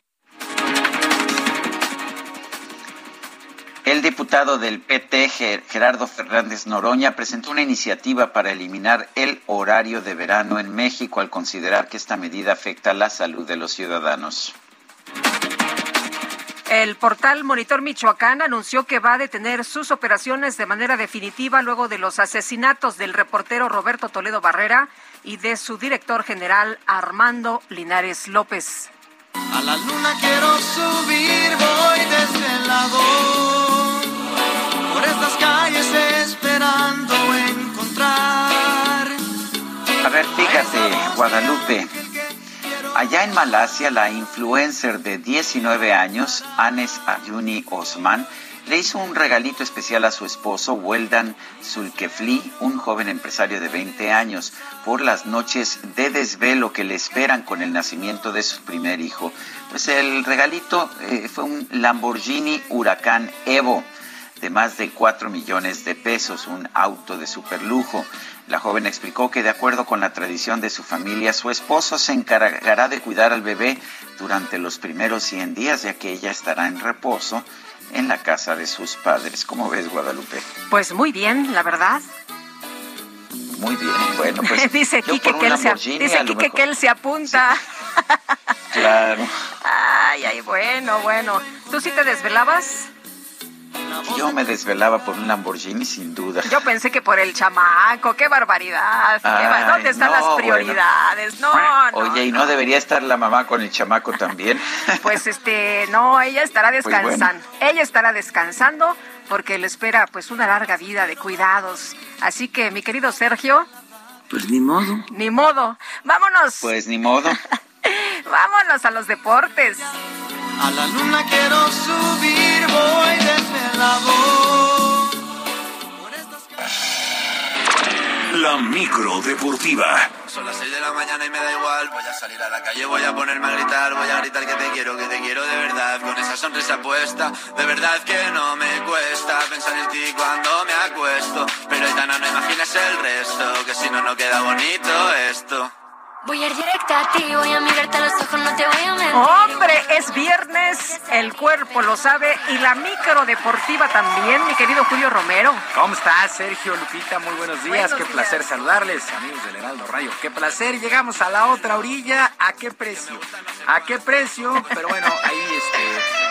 El diputado del PT, Gerardo Fernández Noroña, presentó una iniciativa para eliminar el horario de verano en México al considerar que esta medida afecta la salud de los ciudadanos. El portal Monitor Michoacán anunció que va a detener sus operaciones de manera definitiva luego de los asesinatos del reportero Roberto Toledo Barrera y de su director general Armando Linares López. A la luna quiero subir, voy desvelado por estas calles esperando encontrar. A ver, fíjate, Guadalupe. Allá en Malasia, la influencer de 19 años, Anes Ayuni Osman, le hizo un regalito especial a su esposo, Weldan Zulkefli, un joven empresario de 20 años, por las noches de desvelo que le esperan con el nacimiento de su primer hijo. Pues el regalito eh, fue un Lamborghini Huracán Evo de más de 4 millones de pesos, un auto de superlujo. La joven explicó que de acuerdo con la tradición de su familia, su esposo se encargará de cuidar al bebé durante los primeros 100 días, ya que ella estará en reposo en la casa de sus padres. ¿Cómo ves, Guadalupe? Pues muy bien, la verdad. Muy bien, bueno, pues. dice Quique que, él se, dice Quique que él se apunta. Sí. Claro. Ay, ay, bueno, bueno. ¿Tú sí te desvelabas? Yo me desvelaba por un Lamborghini sin duda. Yo pensé que por el chamaco, qué barbaridad. Ay, ¿Dónde están no, las prioridades? Bueno. No, no. Oye, ¿y no debería estar la mamá con el chamaco también? Pues este, no, ella estará descansando. Pues bueno. Ella estará descansando porque le espera pues una larga vida de cuidados. Así que, mi querido Sergio. Pues ni modo. Ni modo. Vámonos. Pues ni modo. Vámonos a los deportes. A la luna quiero subir, voy desvelado. La micro deportiva. Son las 6 de la mañana y me da igual. Voy a salir a la calle, voy a ponerme a gritar. Voy a gritar que te quiero, que te quiero de verdad. Con esa sonrisa puesta, de verdad que no me cuesta pensar en ti cuando me acuesto. Pero Aitana, no imagines el resto, que si no, no queda bonito esto. Voy a ir directa a ti, voy a mirarte a los ojos, no te voy a mentir. Hombre, es viernes, el cuerpo lo sabe y la micro deportiva también, mi querido Julio Romero. ¿Cómo estás, Sergio Lupita? Muy buenos días, Buenos qué días. placer saludarles, amigos del Heraldo Rayo. Qué placer, llegamos a la otra orilla, ¿a qué precio? ¿A qué precio? Pero bueno, ahí este,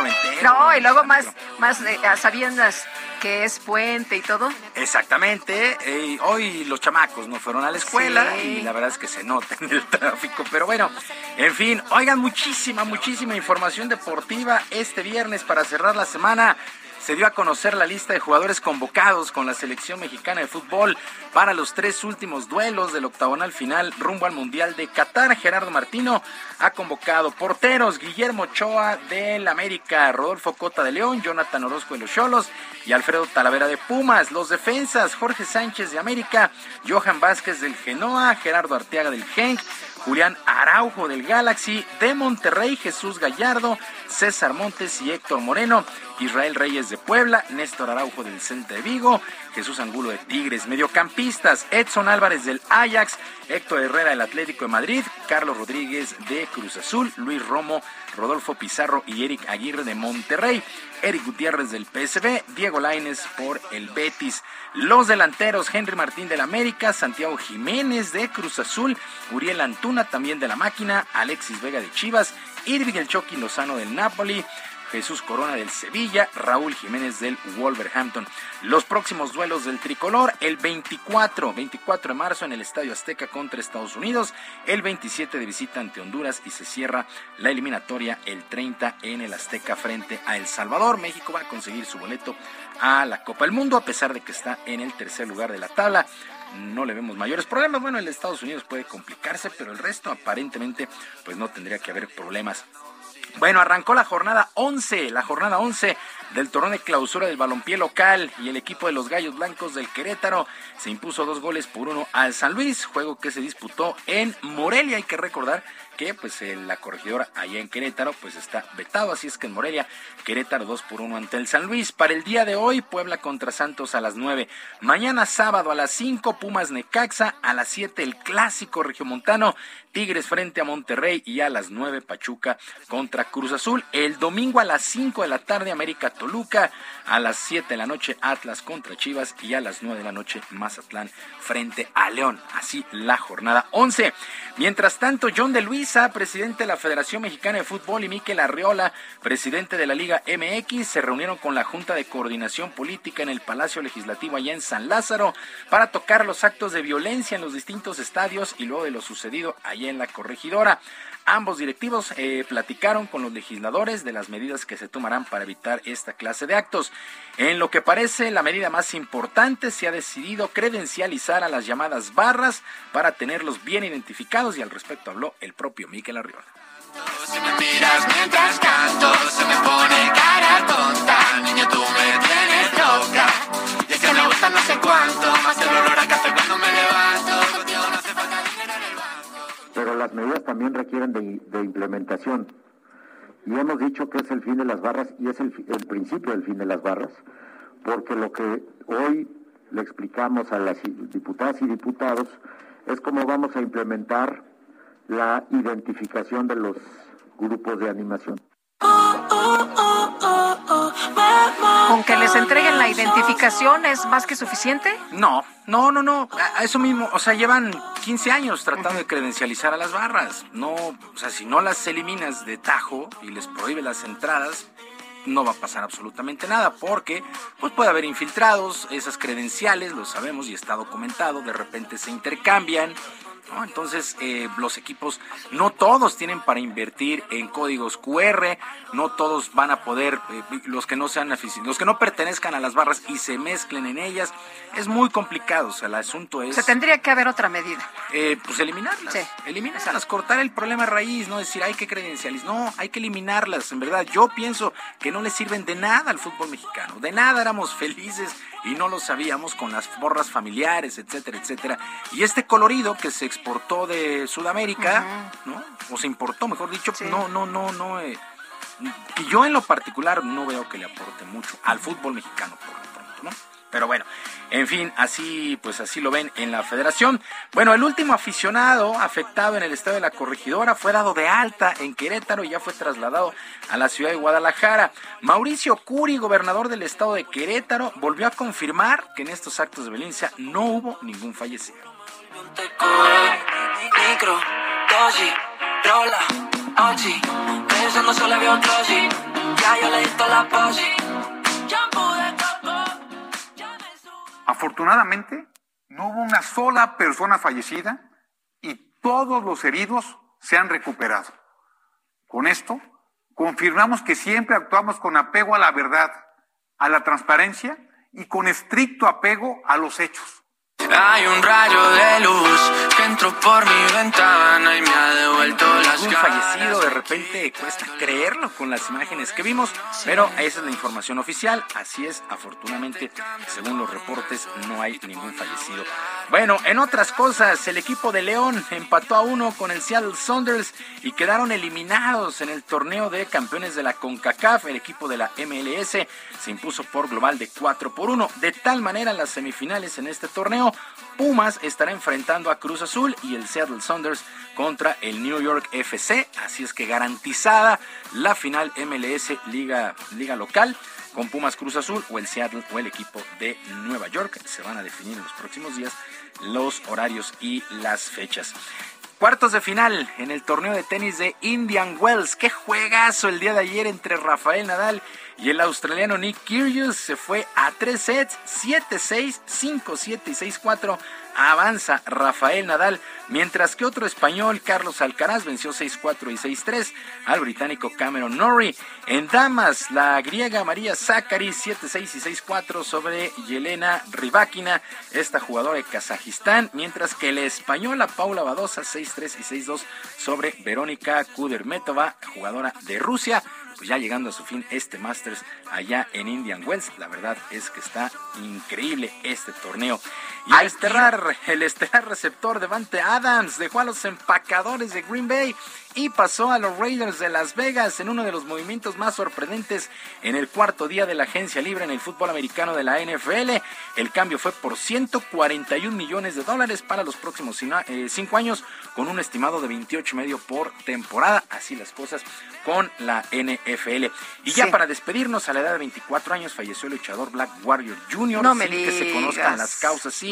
muy, muy noventero. No, y luego más, más eh, a sabiendas que es puente y todo. Exactamente. eh, hoy los chamacos no fueron a la escuela Sí. y la verdad es que se nota en el tráfico. Pero bueno, en fin, oigan, muchísima, muchísima información deportiva este viernes para cerrar la semana. Se dio a conocer la lista de jugadores convocados con la selección mexicana de fútbol para los tres últimos duelos del octagonal final rumbo al Mundial de Qatar. Gerardo Martino ha convocado porteros Guillermo Ochoa del América, Rodolfo Cota de León, Jonathan Orozco de los Cholos y Alfredo Talavera de Pumas. Los defensas Jorge Sánchez de América, Johan Vázquez del Genoa, Gerardo Arteaga del Genk, Julián Araujo del Galaxy, de Monterrey, Jesús Gallardo, César Montes y Héctor Moreno, Israel Reyes de Puebla, Néstor Araujo del Celta de Vigo, Jesús Angulo de Tigres, mediocampistas, Edson Álvarez del Ajax, Héctor Herrera del Atlético de Madrid, Carlos Rodríguez de Cruz Azul, Luis Romo, Rodolfo Pizarro y Eric Aguirre de Monterrey, Eric Gutiérrez del PSB, Diego Laines por el Betis. Los delanteros, Henry Martín del América, Santiago Jiménez de Cruz Azul, Uriel Antuna también de la máquina, Alexis Vega de Chivas, Irving El Chucky Lozano del Napoli, Jesús Corona del Sevilla, Raúl Jiménez del Wolverhampton. Los próximos duelos del tricolor, el 24, 24 de marzo en el Estadio Azteca contra Estados Unidos, el 27 de visita ante Honduras y se cierra la eliminatoria el 30 en el Azteca frente a El Salvador. México va a conseguir su boleto a la Copa del Mundo a pesar de que está en el tercer lugar de la tabla no le vemos mayores problemas. Bueno, el Estados Unidos puede complicarse, pero el resto aparentemente pues no tendría que haber problemas. Bueno, arrancó la jornada 11, la jornada 11 del torneo de clausura del balompié local y el equipo de los Gallos Blancos del Querétaro se impuso dos goles por uno al San Luis, juego que se disputó en Morelia. Hay que recordar que pues la corregidora allá en Querétaro pues está vetado, así es que en Morelia Querétaro 2 por 1 ante el San Luis. Para el día de hoy Puebla contra Santos a las 9. Mañana sábado a las 5 Pumas Necaxa, a las 7 el clásico regiomontano Tigres frente a Monterrey y a las 9 Pachuca contra Cruz Azul. El domingo a las 5 de la tarde América Toluca, a las 7 de la noche Atlas contra Chivas y a las 9 de la noche Mazatlán frente a León. Así la jornada 11. Mientras tanto, John de Luisa, presidente de la Federación Mexicana de Fútbol, y Miquel Arriola, presidente de la Liga MX, se reunieron con la Junta de Coordinación Política en el Palacio Legislativo allá en San Lázaro para tocar los actos de violencia en los distintos estadios y luego de lo sucedido allá en la corregidora. Ambos directivos eh, platicaron con los legisladores de las medidas que se tomarán para evitar esta clase de actos. En lo que parece la medida más importante, se ha decidido credencializar a las llamadas barras para tenerlos bien identificados y al respecto habló el propio Miquel Arriola. Si me miras mientras canto, se me pone cara tonta. Tú me tienes. Y es que me gusta no sé cuánto, a café las medidas también requieren de, implementación. Y hemos dicho que es el fin de las barras y es el, principio del fin de las barras, porque lo que hoy le explicamos a las diputadas y diputados es cómo vamos a implementar la identificación de los grupos de animación. ¿Con que les entreguen la identificación es más que suficiente? No, no, no, no, a- eso mismo, o sea, llevan 15 años tratando de credencializar a las barras. No, o sea, si no las eliminas de tajo y les prohíbe las entradas, no va a pasar absolutamente nada, porque pues puede haber infiltrados, esas credenciales, lo sabemos y está documentado, de repente se intercambian. ¿No? Entonces, eh, los equipos, no todos tienen para invertir en códigos QR, no todos van a poder, eh, los que no sean afici- los que no pertenezcan a las barras y se mezclen en ellas, es muy complicado. O sea, el asunto es. Se tendría que haber otra medida. Eh, pues eliminarlas. Eliminarlas, cortar el problema raíz, no decir hay que credenciales. No, hay que eliminarlas. En verdad, yo pienso que no le sirven de nada al fútbol mexicano. De nada éramos felices y no lo sabíamos con las borras familiares, etcétera, etcétera. Y este colorido que se exportó de Sudamérica, ¿no? O se importó, mejor dicho, no, no, no, no. eh, que yo en lo particular no veo que le aporte mucho al fútbol mexicano por lo pronto, ¿no? Pero bueno, en fin, así pues así lo ven en la federación. Bueno, el último aficionado afectado en el estadio de la Corregidora fue dado de alta en Querétaro y ya fue trasladado a la ciudad de Guadalajara. Mauricio Curi, gobernador del estado de Querétaro, volvió a confirmar que en estos actos de violencia no hubo ningún fallecido. Afortunadamente, no hubo una sola persona fallecida y todos los heridos se han recuperado. Con esto, confirmamos que siempre actuamos con apego a la verdad, a la transparencia y con estricto apego a los hechos. Hay un rayo de luz que entró por mi ventana y me ha devuelto las Ningún ganas. fallecido, de repente cuesta creerlo con las imágenes que vimos, pero esa es la información oficial, así es, afortunadamente, según los reportes, no hay ningún fallecido. Bueno, en otras cosas, el equipo de León empató a uno con el Seattle Saunders y quedaron eliminados en el torneo de campeones de la CONCACAF. El equipo de la MLS se impuso por global de 4 por 1. De tal manera, las semifinales en este torneo, Pumas estará enfrentando a Cruz Azul y el Seattle Saunders contra el New York FC. Así es que garantizada la final MLS Liga, Liga Local con Pumas Cruz Azul o el Seattle o el equipo de Nueva York. Se van a definir en los próximos días los horarios y las fechas. Cuartos de final en el torneo de tenis de Indian Wells. Qué juegazo el día de ayer entre Rafael Nadal y el australiano Nick Kyrgios. Se fue a tres sets, 7-6, 5-7 y 6-4 avanza Rafael Nadal, mientras que otro español, Carlos Alcaraz, venció 6-4 y 6-3 al británico Cameron Norrie. En damas, la griega María Zakari, 7-6 y 6-4 sobre Yelena Rybakina, esta jugadora de Kazajistán, mientras que la española Paula Badosa, 6-3 y 6-2 sobre Verónica Kudermetova, jugadora de Rusia pues ya llegando a su fin este Masters allá en Indian Wells. La verdad es que está increíble este torneo. Y el estelar, el estelar receptor Devante Adams dejó a los empacadores de Green Bay y pasó a los Raiders de Las Vegas en uno de los movimientos más sorprendentes en el cuarto día de la agencia libre en el fútbol americano de la NFL. El cambio fue por 141 millones de dólares para los próximos eh, cinco años, con un estimado de 28 y medio por temporada. Así las cosas con la NFL. Y ya para despedirnos, a la edad de 24 años falleció el luchador Black Warrior Jr. No me sin que se conozcan las causas, sí.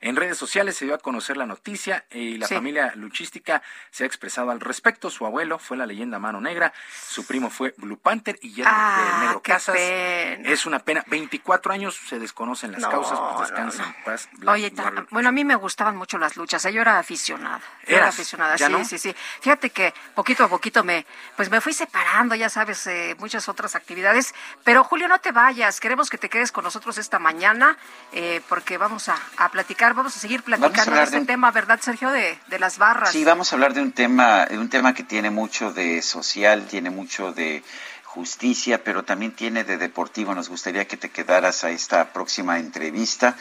En redes sociales se dio a conocer la noticia y la Sí. familia luchística se ha expresado al respecto. Su abuelo fue la leyenda Mano Negra, su primo fue Blue Panther y ya Ah, de Negro Casas. pena. Es una pena. 24 años se desconocen las No, causas, pues no, descansa no. en paz. Oye, bueno, a mí me gustaban mucho las luchas, ¿eh? yo era aficionada. Yo era aficionada, ¿Ya sí, sí, sí. Fíjate que poquito a poquito me, pues me fui separando, ya sabes, eh, muchas otras actividades. Pero Julio, no te vayas, queremos que te quedes con nosotros esta mañana, eh, porque vamos a, a platicar, vamos a seguir a platicando de este un- tema, ¿verdad, Sergio? De, de las barras. Sí, vamos a hablar de un tema, de un tema que tiene mucho de social, tiene mucho de justicia, pero también tiene de deportivo. Nos gustaría que te quedaras a esta próxima entrevista,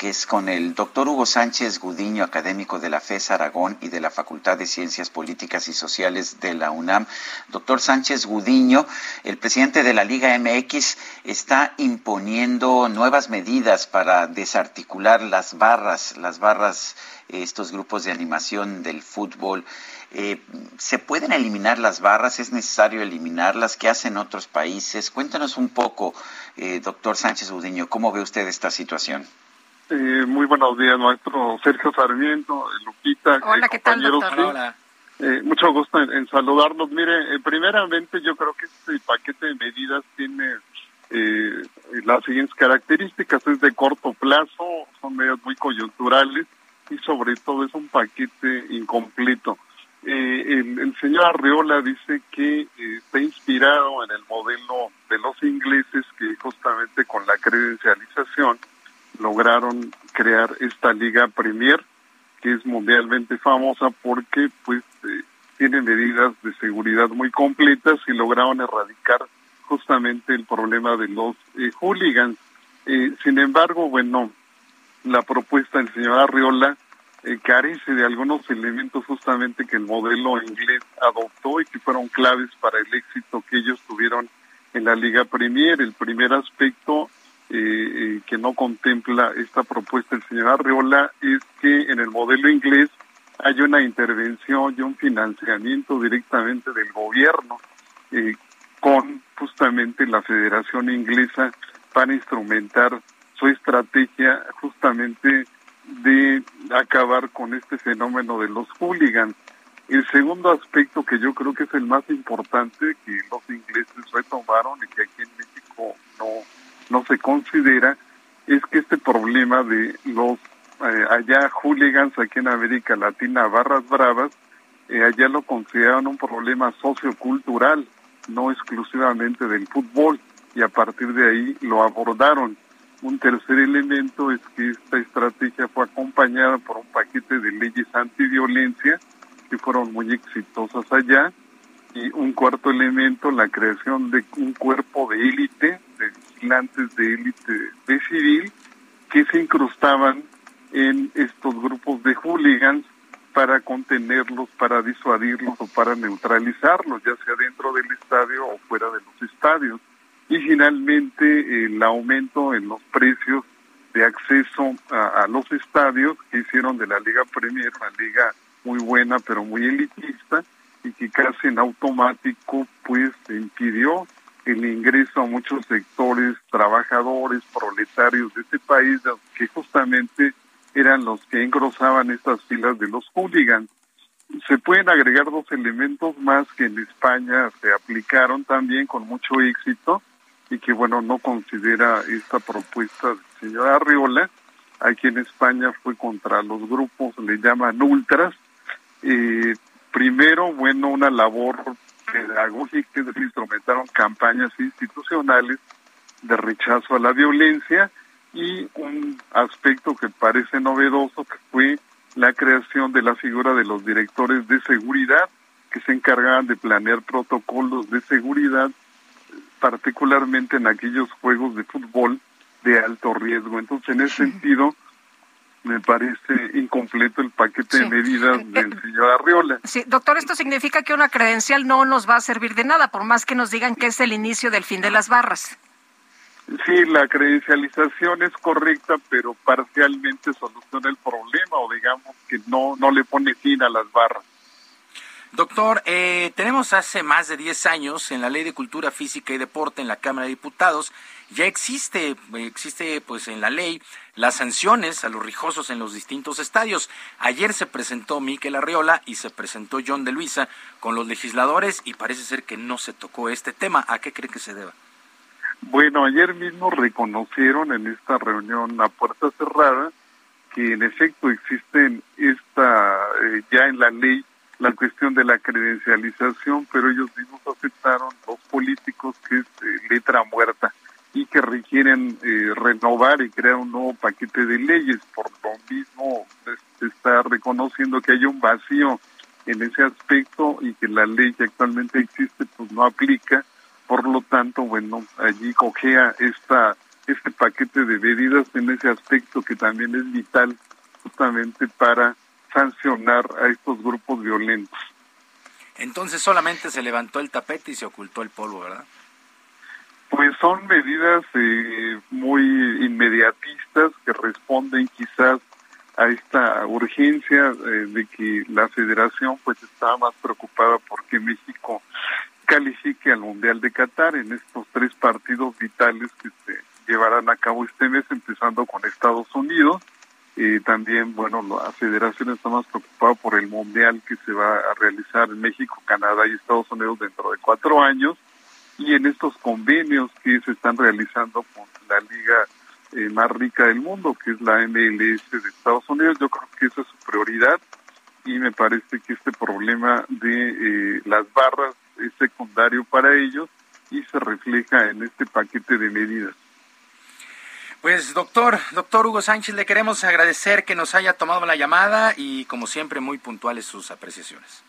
que es con el doctor Hugo Sánchez Gudiño, académico de la FES Aragón y de la Facultad de Ciencias Políticas y Sociales de la UNAM. Doctor Sánchez Gudiño, el presidente de la Liga MX, está imponiendo nuevas medidas para desarticular las barras, las barras, eh, estos grupos de animación del fútbol. Eh, ¿Se pueden eliminar las barras? ¿Es necesario eliminarlas? ¿Qué hacen otros países? Cuéntanos un poco, eh, doctor Sánchez Gudiño, ¿cómo ve usted esta situación? Eh, muy buenos días, maestro Sergio Sarmiento, eh, Lupita. Hola, eh, ¿qué tal, doctor? sí. Eh, mucho gusto en, en saludarlos. Mire, eh, primeramente yo creo que este paquete de medidas tiene eh, las siguientes características. Es de corto plazo, son medidas muy coyunturales y sobre todo es un paquete incompleto. Eh, el, el señor Arreola dice que eh, está inspirado en el modelo de los ingleses que justamente con la credencialización lograron crear esta liga Premier que es mundialmente famosa porque pues eh, tiene medidas de seguridad muy completas y lograron erradicar justamente el problema de los eh, hooligans. Eh, sin embargo, bueno, la propuesta del señor Arriola eh, carece de algunos elementos justamente que el modelo inglés adoptó y que fueron claves para el éxito que ellos tuvieron en la Liga Premier. El primer aspecto eh, eh, que no contempla esta propuesta del señor Arreola es que en el modelo inglés hay una intervención y un financiamiento directamente del gobierno eh, con justamente la Federación Inglesa para instrumentar su estrategia justamente de acabar con este fenómeno de los hooligans. El segundo aspecto que yo creo que es el más importante que los ingleses retomaron y que aquí en México no, no se considera es que este problema de los eh, allá hooligans aquí en América Latina, barras bravas, eh, allá lo consideraban un problema sociocultural, no exclusivamente del fútbol, y a partir de ahí lo abordaron. Un tercer elemento es que esta estrategia fue acompañada por un paquete de leyes antiviolencia que fueron muy exitosas allá, y un cuarto elemento, la creación de un cuerpo de élite, de vigilantes de élite de civil, que se incrustaban en estos grupos de hooligans para contenerlos, para disuadirlos o para neutralizarlos, ya sea dentro del estadio o fuera de los estadios. Y finalmente el aumento en los precios de acceso a, a los estadios que hicieron de la Liga Premier una liga muy buena pero muy elitista y que casi en automático pues impidió el ingreso a muchos sectores trabajadores, proletarios de este país que justamente eran los que engrosaban estas filas de los hooligans. Se pueden agregar dos elementos más que en España se aplicaron también con mucho éxito y que bueno no considera esta propuesta del señor Arriola. Aquí en España fue contra los grupos, le llaman ultras. Eh, primero, bueno, una labor pedagógica, es decir, instrumentaron campañas institucionales de rechazo a la violencia y un aspecto que parece novedoso que fue la creación de la figura de los directores de seguridad que se encargaban de planear protocolos de seguridad particularmente en aquellos juegos de fútbol de alto riesgo. Entonces, en ese sentido, me parece incompleto el paquete de medidas Eh, del señor Arriola. Sí, doctor, esto significa que una credencial no nos va a servir de nada, por más que nos digan que es el inicio del fin de las barras. Sí, la credencialización es correcta, pero parcialmente soluciona el problema o digamos que no, no le pone fin a las barras. Doctor, eh, tenemos hace más de 10 años en la Ley de Cultura Física y Deporte en la Cámara de Diputados, ya existe, eh, existe pues en la ley las sanciones a los rijosos en los distintos estadios. Ayer se presentó Miquel Arriola y se presentó John de Luisa con los legisladores y parece ser que no se tocó este tema. ¿A qué cree que se deba? Bueno, ayer mismo reconocieron en esta reunión a puerta cerrada que en efecto existen esta eh, ya en la ley la cuestión de la credencialización, pero ellos mismos aceptaron los políticos que es eh, letra muerta y que requieren eh, renovar y crear un nuevo paquete de leyes. Por lo mismo pues, se está reconociendo que hay un vacío en ese aspecto y que la ley que actualmente existe pues no aplica. Por lo tanto, bueno, allí cogea esta este paquete de medidas en ese aspecto que también es vital justamente para sancionar a estos grupos violentos. Entonces solamente se levantó el tapete y se ocultó el polvo, ¿verdad? Pues son medidas eh, muy inmediatistas que responden quizás a esta urgencia eh, de que la federación pues está más preocupada porque México califique al Mundial de Qatar en estos tres partidos vitales que se llevarán a cabo este mes, empezando con Estados Unidos. Eh, también, bueno, la federación está más preocupada por el Mundial que se va a realizar en México, Canadá y Estados Unidos dentro de cuatro años y en estos convenios que se están realizando con la liga eh, más rica del mundo, que es la MLS de Estados Unidos. Yo creo que esa es su prioridad y me parece que este problema de eh, las barras es secundario para ellos y se refleja en este paquete de medidas. Pues doctor, doctor Hugo Sánchez, le queremos agradecer que nos haya tomado la llamada y como siempre muy puntuales sus apreciaciones.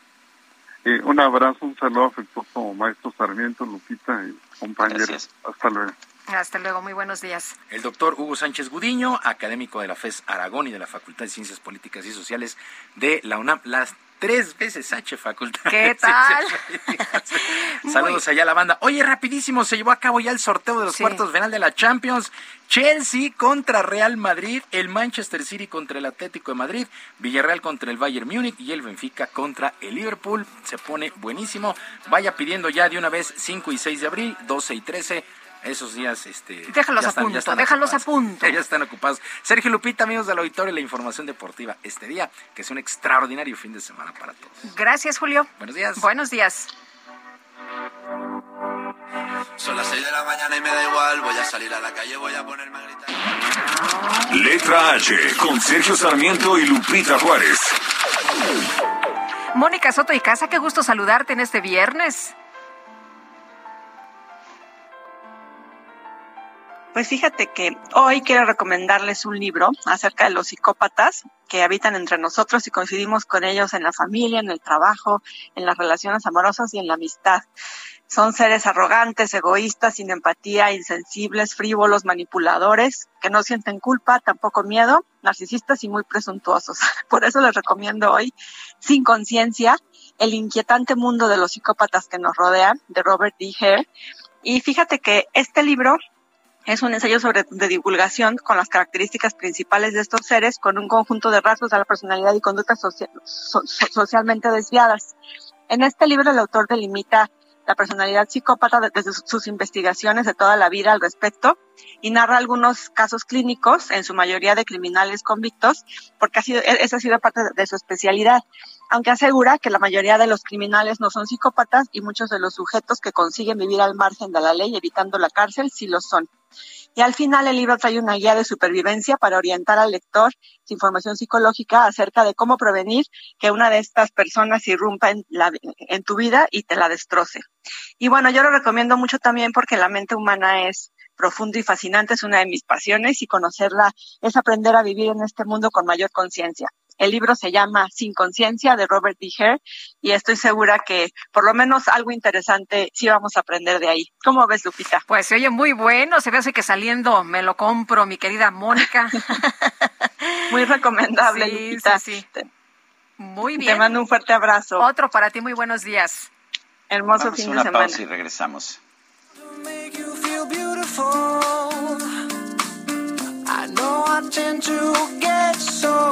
Eh, un abrazo, un saludo afectuoso, maestro Sarmiento, Lupita y compañeros. Hasta luego. Hasta luego, muy buenos días. El doctor Hugo Sánchez Gudiño, académico de la FES Aragón y de la Facultad de Ciencias Políticas y Sociales de la UNAM, las tres veces H Facultad. ¿Qué tal? Saludos allá a la banda. Oye, rapidísimo, se llevó a cabo ya el sorteo de los Sí. cuartos final de la Champions. Chelsea contra Real Madrid, el Manchester City contra el Atlético de Madrid, Villarreal contra el Bayern Múnich y el Benfica contra el Liverpool. Se pone buenísimo. Vaya pidiendo ya de una vez 5 y 6 de abril, 12 y 13. Esos días, este. Déjalos ya a están- ya punto, están déjalos a punto. Ya están ocupados. Sergio Lupita, amigos del auditorio, la información deportiva este día, que es un extraordinario fin de semana para todos. Gracias, Julio. Buenos días. Buenos días. Son las 6 de la mañana y me da igual. Voy a salir a la calle, voy a ponerme a gritar. Letra H con Sergio Sarmiento y Lupita Juárez. Mónica Soto y Casa, qué gusto saludarte en este viernes. Pues fíjate que hoy quiero recomendarles un libro acerca de los psicópatas que habitan entre nosotros y coincidimos con ellos en la familia, en el trabajo, en las relaciones amorosas y en la amistad. Son seres arrogantes, egoístas, sin empatía, insensibles, frívolos, manipuladores, que no sienten culpa, tampoco miedo, narcisistas y muy presuntuosos. Por eso les recomiendo hoy Sin Conciencia, el inquietante mundo de los psicópatas que nos rodean, de Robert D. Hare. Y fíjate que este libro es un ensayo sobre de divulgación con las características principales de estos seres, con un conjunto de rasgos de la personalidad y conductas socia- so- so- socialmente desviadas. En este libro el autor delimita la personalidad psicópata de- desde sus- investigaciones de toda la vida al respecto y narra algunos casos clínicos, en su mayoría de criminales convictos, porque ha sido, e- esa ha sido parte de su especialidad aunque asegura que la mayoría de los criminales no son psicópatas y muchos de los sujetos que consiguen vivir al margen de la ley evitando la cárcel sí lo son. Y al final el libro trae una guía de supervivencia para orientar al lector información psicológica acerca de cómo prevenir que una de estas personas irrumpa en tu vida y te la destroce. Y bueno, yo lo recomiendo mucho también porque la mente humana es profundo y fascinante, es una de mis pasiones y conocerla es aprender a vivir en este mundo con mayor conciencia. El libro se llama Sin Conciencia de Robert D. Hare y estoy segura que por lo menos algo interesante sí vamos a aprender de ahí. ¿Cómo ves, Lupita? Pues se oye muy bueno, se ve así que saliendo me lo compro, mi querida Mónica. Muy recomendable, Sí, Lupita. sí, sí. Muy Te bien. mando un fuerte abrazo. Otro para ti, muy buenos días. Hermoso Vamos fin de una semana. pausa y regresamos. feel beautiful. I know I tend to get so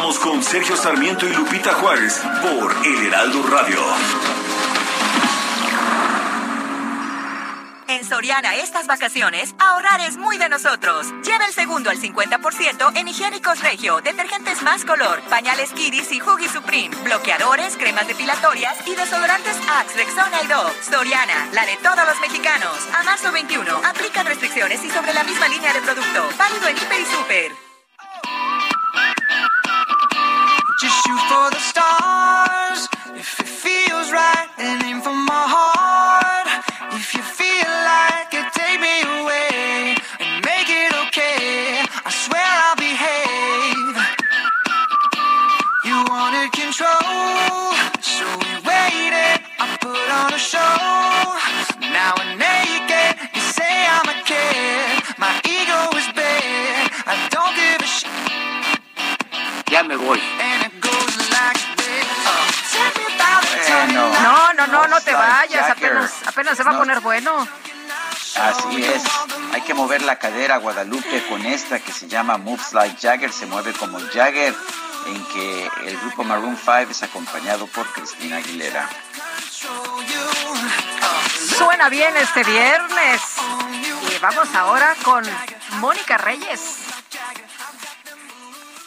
Continuamos con Sergio Sarmiento y Lupita Juárez por El Heraldo Radio. En Soriana estas vacaciones, ahorrar es muy de nosotros. Lleva el segundo al 50% en higiénicos Regio, detergentes más color, pañales Kiddies y Huggy Supreme, bloqueadores, cremas depilatorias y desodorantes Axe, Rexona y Dove. Soriana, la de todos los mexicanos. A marzo 21, aplican restricciones y sobre la misma línea de producto. Válido en Hiper y Super. Shoot for the stars. If it feels right, then aim for my heart. If you feel like it, take me away and make it okay. I swear I'll behave. You wanted control, so we waited. I put on a show. Now we're naked. You say I'm a kid. My ego is big. I don't give a shit. Ya me voy. No, no, no, te vayas, apenas, apenas se va a poner bueno. Así es. Hay que mover la cadera Guadalupe con esta que se llama Moves Like Jagger, se mueve como Jagger, en que el grupo Maroon 5 es acompañado por Cristina Aguilera. Suena bien este viernes. Y vamos ahora con Mónica Reyes.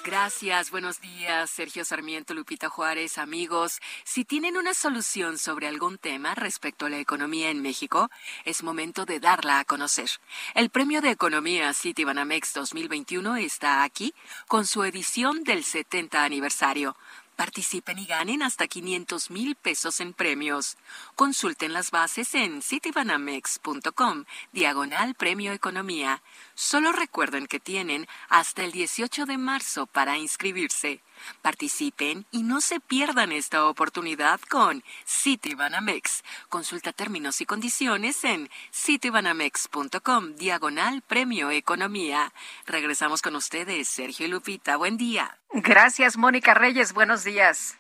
Gracias, buenos días, Sergio Sarmiento, Lupita Juárez, amigos. Si tienen una solución sobre algún tema respecto a la economía en México, es momento de darla a conocer. El Premio de Economía Citibanamex 2021 está aquí con su edición del 70 aniversario. Participen y ganen hasta 500 mil pesos en premios. Consulten las bases en citibanamex.com, diagonal Premio Economía. Solo recuerden que tienen hasta el 18 de marzo para inscribirse. Participen y no se pierdan esta oportunidad con Citibanamex. Consulta términos y condiciones en citibanamex.com, diagonal Premio Economía. Regresamos con ustedes, Sergio y Lupita. Buen día. Gracias, Mónica Reyes. Buenos días.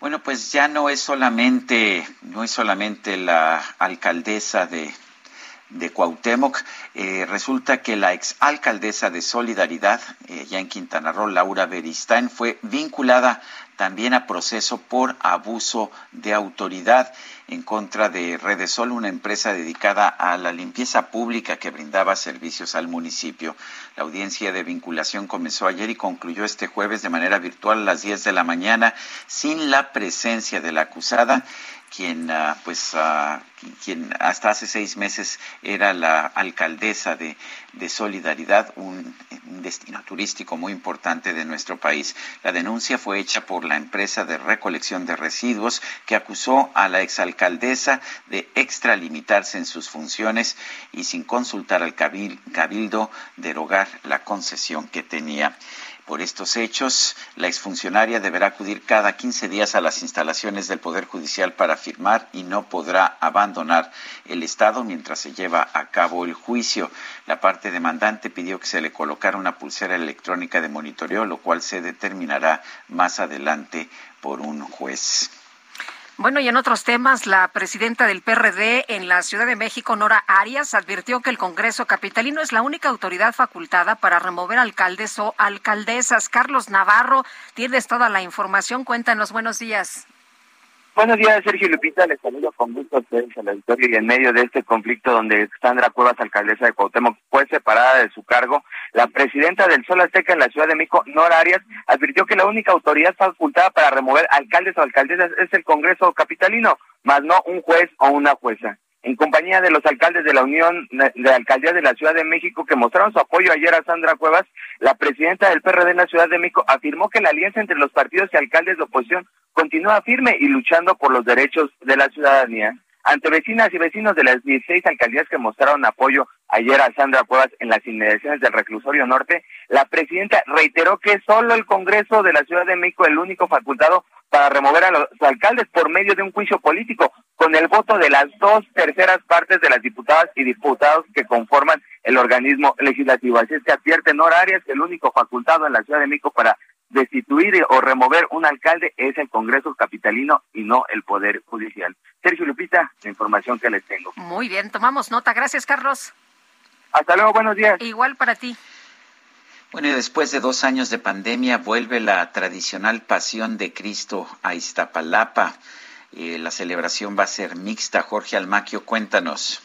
Bueno, pues ya no es solamente, no es solamente la alcaldesa de, de Cuauhtémoc. Eh, resulta que la exalcaldesa de Solidaridad, eh, ya en Quintana Roo, Laura Beristain, fue vinculada también a proceso por abuso de autoridad en contra de Redesol, una empresa dedicada a la limpieza pública que brindaba servicios al municipio. La audiencia de vinculación comenzó ayer y concluyó este jueves de manera virtual a las 10 de la mañana sin la presencia de la acusada quien ah, pues ah, quien hasta hace seis meses era la alcaldesa de, de Solidaridad, un, destino turístico muy importante de nuestro país. La denuncia fue hecha por la empresa de recolección de residuos que acusó a la exalcaldesa de extralimitarse en sus funciones y sin consultar al cabildo derogar la concesión que tenía. Por estos hechos, la exfuncionaria deberá acudir cada 15 días a las instalaciones del Poder Judicial para firmar y no podrá abandonar el Estado mientras se lleva a cabo el juicio. La parte demandante pidió que se le colocara una pulsera electrónica de monitoreo, lo cual se determinará más adelante por un juez. Bueno, y en otros temas, la presidenta del PRD en la Ciudad de México, Nora Arias, advirtió que el Congreso Capitalino es la única autoridad facultada para remover alcaldes o alcaldesas. Carlos Navarro, tienes toda la información. Cuéntanos, buenos días. Buenos días, Sergio Lupita. Les saludo con gusto a ustedes la auditorio y en medio de este conflicto donde Sandra Cuevas, alcaldesa de Cuauhtémoc, fue separada de su cargo, la presidenta del Sol Azteca en la Ciudad de México, Nora Arias, advirtió que la única autoridad facultada para remover alcaldes o alcaldesas es el Congreso Capitalino, más no un juez o una jueza en compañía de los alcaldes de la Unión de Alcaldías de la Ciudad de México que mostraron su apoyo ayer a Sandra Cuevas, la presidenta del PRD en la Ciudad de México afirmó que la alianza entre los partidos y alcaldes de oposición continúa firme y luchando por los derechos de la ciudadanía. Ante vecinas y vecinos de las 16 alcaldías que mostraron apoyo ayer a Sandra Cuevas en las inmediaciones del reclusorio norte, la presidenta reiteró que solo el Congreso de la Ciudad de México es el único facultado para remover a los alcaldes por medio de un juicio político, con el voto de las dos terceras partes de las diputadas y diputados que conforman el organismo legislativo. Así es que advierte Nora Arias que el único facultado en la Ciudad de México para destituir o remover un alcalde es el Congreso Capitalino y no el Poder Judicial. Sergio Lupita, la información que les tengo. Muy bien, tomamos nota. Gracias, Carlos. Hasta luego, buenos días. Igual para ti. Bueno, y después de dos años de pandemia vuelve la tradicional Pasión de Cristo a Iztapalapa. Eh, la celebración va a ser mixta. Jorge Almaquio, cuéntanos.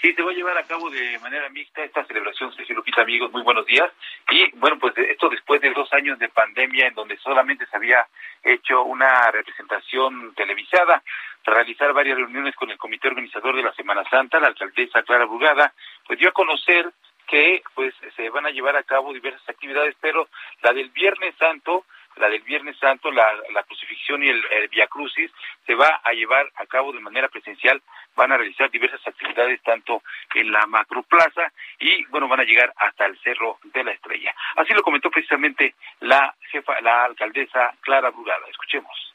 Sí, se va a llevar a cabo de manera mixta esta celebración, Sergio Lupita, amigos, muy buenos días. Y bueno, pues esto después de dos años de pandemia en donde solamente se había hecho una representación televisada, realizar varias reuniones con el comité organizador de la Semana Santa, la alcaldesa Clara Brugada, pues dio a conocer que pues se van a llevar a cabo diversas actividades, pero la del Viernes Santo la del Viernes Santo, la, la crucifixión y el, el Via Crucis, se va a llevar a cabo de manera presencial. Van a realizar diversas actividades tanto en la macroplaza y, bueno, van a llegar hasta el Cerro de la Estrella. Así lo comentó precisamente la jefa, la alcaldesa Clara Brugada. Escuchemos.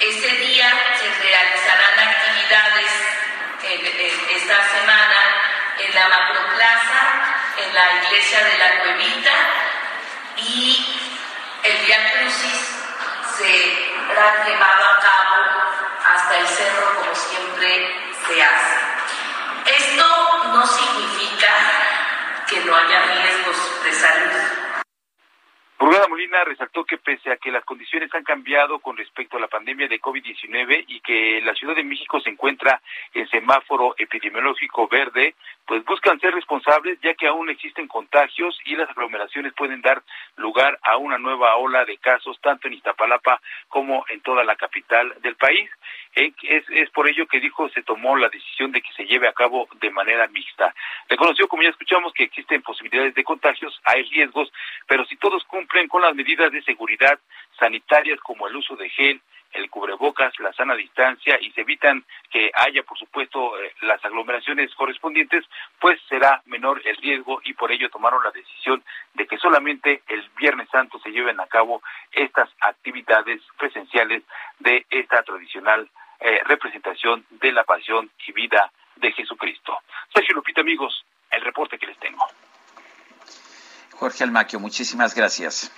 Este día se realizarán actividades esta semana en la macroplaza, en la iglesia de la Cuevita y el Via Crucis será llevado a cabo hasta el cerro como siempre se hace. Esto no significa que no haya riesgos de salud. Brugada Molina resaltó que pese a que las condiciones han cambiado con respecto a la pandemia de COVID-19 y que la Ciudad de México se encuentra en semáforo epidemiológico verde, pues buscan ser responsables ya que aún existen contagios y las aglomeraciones pueden dar lugar a una nueva ola de casos tanto en Iztapalapa como en toda la capital del país. Es, por ello que dijo se tomó la decisión de que se lleve a cabo de manera mixta. Reconoció, como ya escuchamos, que existen posibilidades de contagios, hay riesgos, pero si todos cumplen con las medidas de seguridad sanitarias como el uso de gel, el cubrebocas, la sana distancia y se evitan que haya, por supuesto, eh, las aglomeraciones correspondientes, pues será menor el riesgo y por ello tomaron la decisión de que solamente el Viernes Santo se lleven a cabo estas actividades presenciales de esta tradicional eh, representación de la pasión y vida de Jesucristo. Sergio Lupita, amigos, el reporte que les tengo. Jorge Almaquio, muchísimas gracias.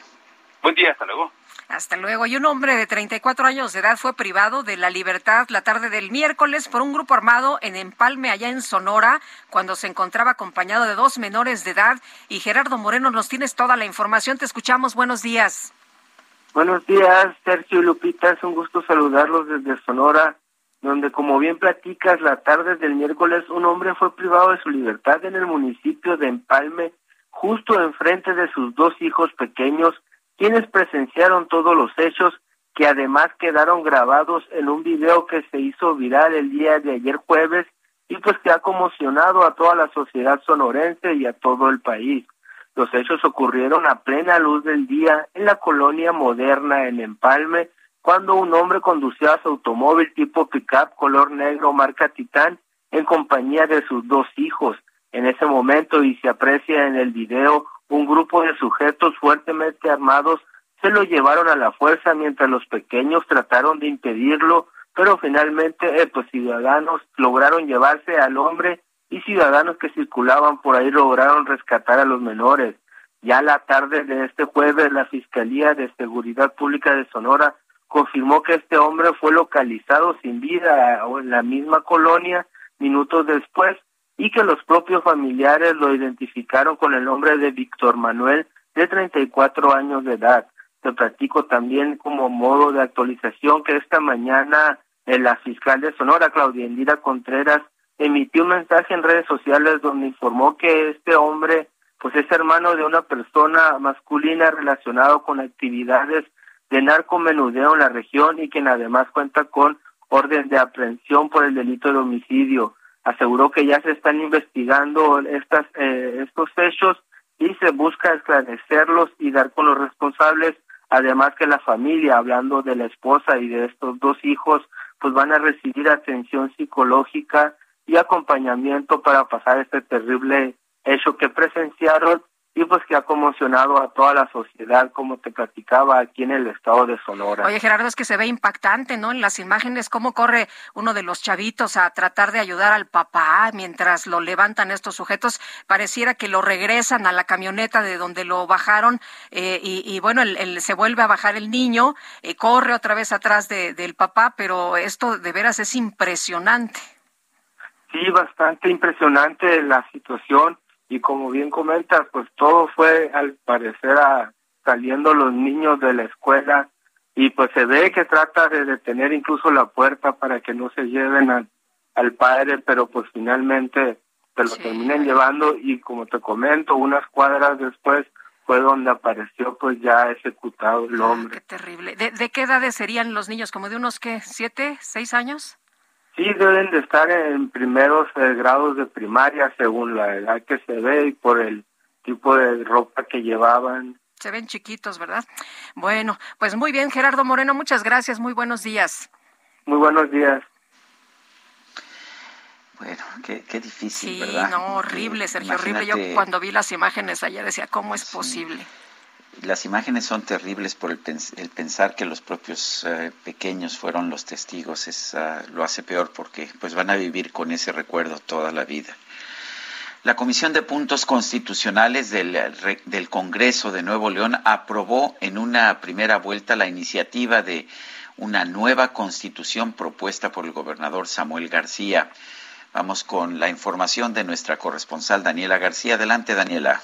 Buen día, hasta luego. Hasta luego. Y un hombre de 34 años de edad fue privado de la libertad la tarde del miércoles por un grupo armado en Empalme, allá en Sonora, cuando se encontraba acompañado de dos menores de edad. Y Gerardo Moreno, nos tienes toda la información. Te escuchamos. Buenos días. Buenos días, Sergio y Lupita. Es un gusto saludarlos desde Sonora, donde, como bien platicas, la tarde del miércoles un hombre fue privado de su libertad en el municipio de Empalme, justo enfrente de sus dos hijos pequeños quienes presenciaron todos los hechos que además quedaron grabados en un video que se hizo viral el día de ayer jueves y pues que ha conmocionado a toda la sociedad sonorense y a todo el país. Los hechos ocurrieron a plena luz del día en la colonia moderna en Empalme, cuando un hombre conducía su automóvil tipo pickup color negro marca Titán en compañía de sus dos hijos. En ese momento, y se aprecia en el video, un grupo de sujetos fuertemente armados se lo llevaron a la fuerza mientras los pequeños trataron de impedirlo, pero finalmente eh, pues ciudadanos lograron llevarse al hombre y ciudadanos que circulaban por ahí lograron rescatar a los menores. Ya la tarde de este jueves la Fiscalía de Seguridad Pública de Sonora confirmó que este hombre fue localizado sin vida en la misma colonia minutos después y que los propios familiares lo identificaron con el nombre de Víctor Manuel, de 34 años de edad. Te platico también como modo de actualización que esta mañana eh, la fiscal de Sonora, Claudia Indira Contreras, emitió un mensaje en redes sociales donde informó que este hombre pues es hermano de una persona masculina relacionado con actividades de narcomenudeo en la región y quien además cuenta con orden de aprehensión por el delito de homicidio. Aseguró que ya se están investigando estas eh, estos hechos y se busca esclarecerlos y dar con los responsables. Además que la familia hablando de la esposa y de estos dos hijos pues van a recibir atención psicológica y acompañamiento para pasar este terrible hecho que presenciaron y pues que ha conmocionado a toda la sociedad, como te platicaba aquí en el estado de Sonora. Oye, Gerardo, es que se ve impactante, ¿no? En las imágenes, cómo corre uno de los chavitos a tratar de ayudar al papá mientras lo levantan estos sujetos. Pareciera que lo regresan a la camioneta de donde lo bajaron eh, y, y, bueno, el, se vuelve a bajar el niño, eh, corre otra vez atrás de, del papá, pero esto de veras es impresionante. Sí, bastante impresionante la situación y como bien comentas, pues todo fue al parecer a, saliendo los niños de la escuela y pues se ve que trata de detener incluso la puerta para que no se lleven al, al padre, pero pues finalmente se lo sí. terminan llevando y como te comento, unas cuadras después fue donde apareció pues ya ejecutado el hombre. Qué terrible. ¿De, de qué edades serían los niños? ¿Como de unos qué? ¿Siete? ¿Seis años? Sí, deben de estar en primeros eh, grados de primaria según la edad que se ve y por el tipo de ropa que llevaban. Se ven chiquitos, ¿verdad? Bueno, pues muy bien, Gerardo Moreno, muchas gracias, muy buenos días. Muy buenos días. Bueno, qué, qué difícil, sí, ¿verdad? no, horrible, Sergio, Imagínate... horrible. Yo cuando vi las imágenes ayer decía, ¿cómo es sí. posible? Las imágenes son terribles por el, pens el pensar que los propios uh, pequeños fueron los testigos es uh, lo hace peor porque pues van a vivir con ese recuerdo toda la vida la Comisión de Puntos Constitucionales del, del Congreso de Nuevo León aprobó en una primera vuelta la iniciativa de una nueva constitución propuesta por el gobernador Samuel García. Vamos con la información de nuestra corresponsal Daniela García. Adelante, Daniela.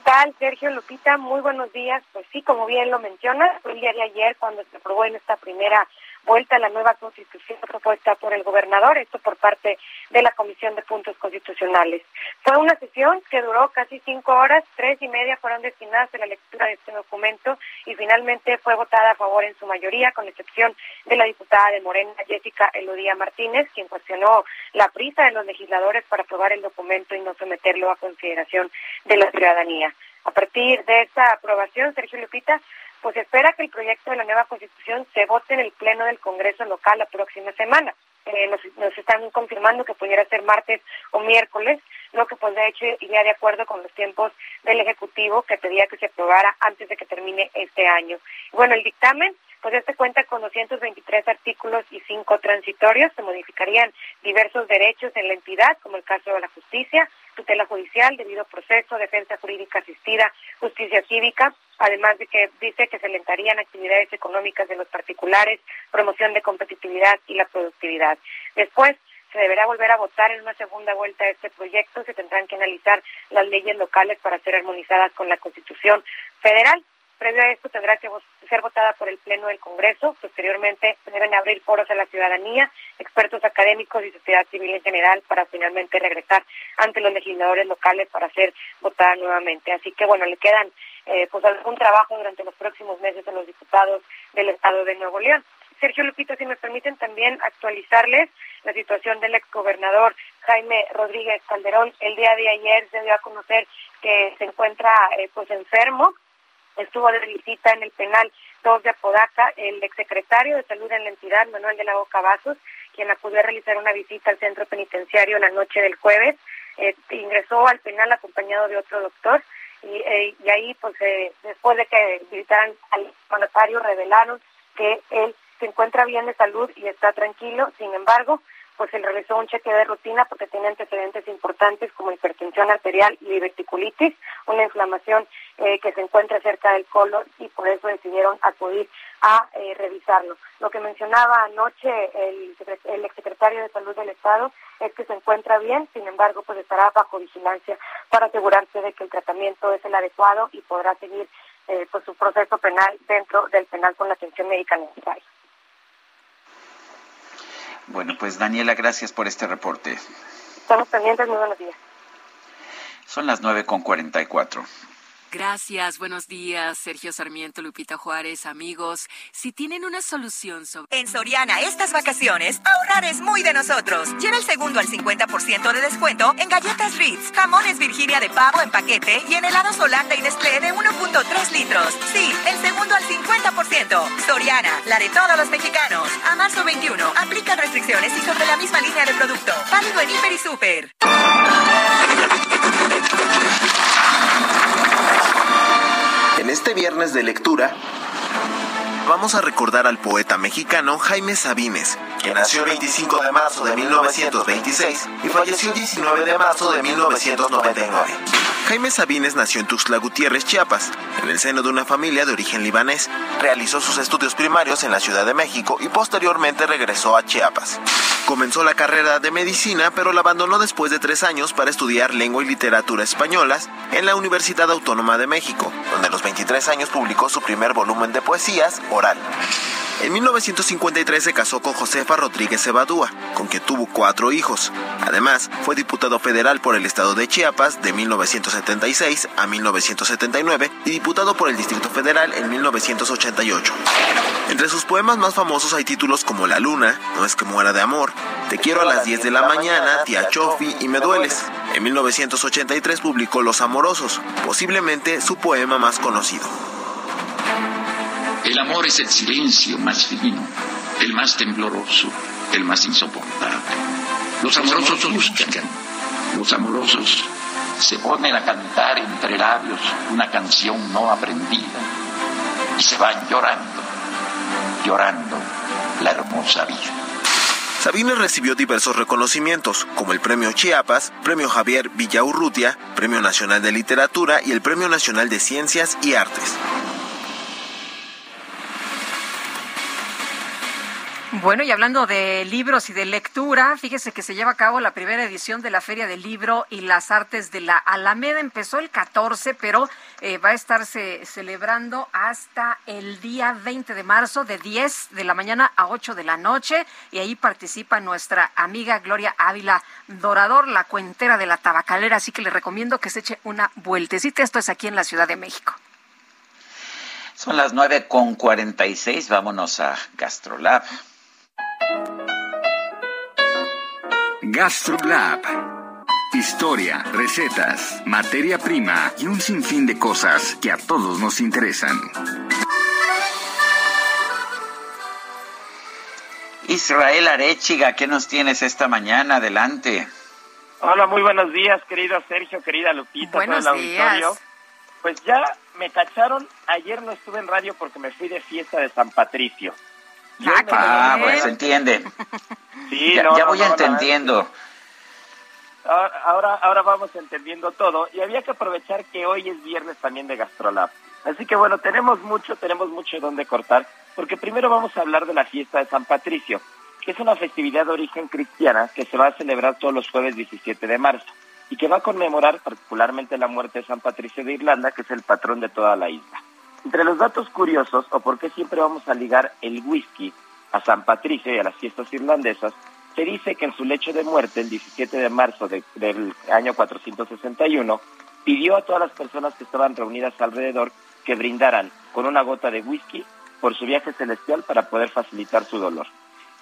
¿Qué tal, Sergio Lupita? Muy buenos días. Pues sí, como bien lo mencionas, fue el día de ayer cuando se aprobó en esta primera vuelta la nueva constitución propuesta por el gobernador, esto por parte de la Comisión de Puntos Constitucionales. Fue una sesión que duró casi cinco horas, tres y media fueron destinadas a la lectura de este documento y finalmente fue votada a favor en su mayoría, con excepción de la diputada de Morena, Jessica Elodía Martínez, quien cuestionó la prisa de los legisladores para aprobar el documento y no someterlo a consideración de la ciudadanía. A partir de esta aprobación, Sergio Lupita, pues espera que el proyecto de la nueva constitución se vote en el pleno del Congreso local la próxima semana. Eh, nos, nos, están confirmando que pudiera ser martes o miércoles, lo que pues de hecho iría de acuerdo con los tiempos del Ejecutivo que pedía que se aprobara antes de que termine este año. Bueno, el dictamen pues este cuenta con 223 artículos y 5 transitorios. Se modificarían diversos derechos en la entidad, como el caso de la justicia, tutela judicial, debido proceso, defensa jurídica asistida, justicia cívica, además de que dice que se alentarían actividades económicas de los particulares, promoción de competitividad y la productividad. Después, se deberá volver a votar en una segunda vuelta este proyecto. Se tendrán que analizar las leyes locales para ser armonizadas con la Constitución Federal. Previo a esto tendrá que ser votada por el Pleno del Congreso. Posteriormente se deben abrir foros a la ciudadanía, expertos académicos y sociedad civil en general para finalmente regresar ante los legisladores locales para ser votada nuevamente. Así que bueno, le quedan eh, pues algún trabajo durante los próximos meses a los diputados del Estado de Nuevo León. Sergio Lupito, si me permiten también actualizarles la situación del exgobernador Jaime Rodríguez Calderón. El día de ayer se dio a conocer que se encuentra eh, pues enfermo. Estuvo de visita en el penal 2 de Apodaca el exsecretario de Salud en la entidad, Manuel de la Boca Vasos, quien acudió a realizar una visita al centro penitenciario la noche del jueves. Eh, ingresó al penal acompañado de otro doctor y, eh, y ahí pues eh, después de que visitaran al mandatario revelaron que él se encuentra bien de salud y está tranquilo. Sin embargo, pues él realizó un cheque de rutina porque tiene antecedentes importantes como hipertensión arterial y diverticulitis, una inflamación eh, que se encuentra cerca del colon y por eso decidieron acudir a eh, revisarlo. Lo que mencionaba anoche el, el exsecretario de Salud del Estado es que se encuentra bien, sin embargo, pues estará bajo vigilancia para asegurarse de que el tratamiento es el adecuado y podrá seguir eh, pues su proceso penal dentro del penal con la atención médica necesaria. Bueno, pues Daniela, gracias por este reporte. Estamos pendientes, muy buenos días. Son las 9.44. Gracias, buenos días, Sergio Sarmiento, Lupita Juárez, amigos. Si tienen una solución sobre... En Soriana, estas vacaciones, ahorrar es muy de nosotros. Lleva el segundo al 50% de descuento en galletas Ritz, jamones Virginia de pavo en paquete y en helados Holanda y Nestlé de 1.3 litros. Sí, el segundo al 50%. Soriana, la de todos los mexicanos. A marzo 21, aplican restricciones y sobre la misma línea de producto. Válido en Hiper y Super. Este viernes de lectura, vamos a recordar al poeta mexicano Jaime Sabines, que nació el 25 de marzo de 1926 y falleció el 19 de marzo de 1999. Jaime Sabines nació en Tuxtla Gutiérrez, Chiapas, en el seno de una familia de origen libanés. Realizó sus estudios primarios en la Ciudad de México y posteriormente regresó a Chiapas. Comenzó la carrera de medicina, pero la abandonó después de tres años para estudiar lengua y literatura españolas en la Universidad Autónoma de México, donde a los 23 años publicó su primer volumen de poesías, Oral. En 1953 se casó con Josefa Rodríguez Evadúa, con quien tuvo cuatro hijos. Además, fue diputado federal por el estado de Chiapas de 1976 a 1979 y diputado por el Distrito Federal en 1988. Entre sus poemas más famosos hay títulos como La Luna, No es que muera de amor, Te quiero a las 10 de la mañana, Tía Chofi y Me dueles. En 1983 publicó Los Amorosos, posiblemente su poema más conocido. El amor es el silencio más fino, el más tembloroso, el más insoportable. Los amorosos buscan, los amorosos se ponen a cantar entre labios una canción no aprendida y se van llorando, llorando la hermosa vida. Sabines recibió diversos reconocimientos, como el Premio Chiapas, Premio Javier Villaurrutia, Premio Nacional de Literatura y el Premio Nacional de Ciencias y Artes. Bueno, y hablando de libros y de lectura, fíjese que se lleva a cabo la primera edición de la Feria del Libro y las Artes de la Alameda. Empezó el 14, pero eh, va a estarse celebrando hasta el día 20 de marzo, de 10 de la mañana a 8 de la noche. Y ahí participa nuestra amiga Gloria Ávila Dorador, la cuentera de la tabacalera. Así que le recomiendo que se eche una vueltecita. Esto es aquí en la Ciudad de México. Son las nueve con cuarenta y seis. Vámonos a Gastrolab. GastroLab. Historia, recetas, materia prima y un sinfín de cosas que a todos nos interesan. Israel Arechiga, ¿qué nos tienes esta mañana? Adelante. Hola, muy buenos días, querido Sergio, querida Lupita, Buenos todo el auditorio. días. Pues ya me cacharon, ayer no estuve en radio porque me fui de fiesta de San Patricio. Yo Ah, Ah, pues se entiende. Sí, ya no, ya no, voy no, entendiendo. Ahora, ahora, ahora vamos entendiendo todo y había que aprovechar que hoy es viernes también de Gastrolab. Así que bueno, tenemos mucho, tenemos mucho donde cortar, porque primero vamos a hablar de la fiesta de San Patricio, que es una festividad de origen cristiana que se va a celebrar todos los jueves 17 de marzo y que va a conmemorar particularmente la muerte de San Patricio de Irlanda, que es el patrón de toda la isla. Entre los datos curiosos, o por qué siempre vamos a ligar el whisky a San Patricio y a las fiestas irlandesas, se dice que en su lecho de muerte, el 17 de marzo de- del año 461, pidió a todas las personas que estaban reunidas alrededor que brindaran con una gota de whisky por su viaje celestial para poder facilitar su dolor.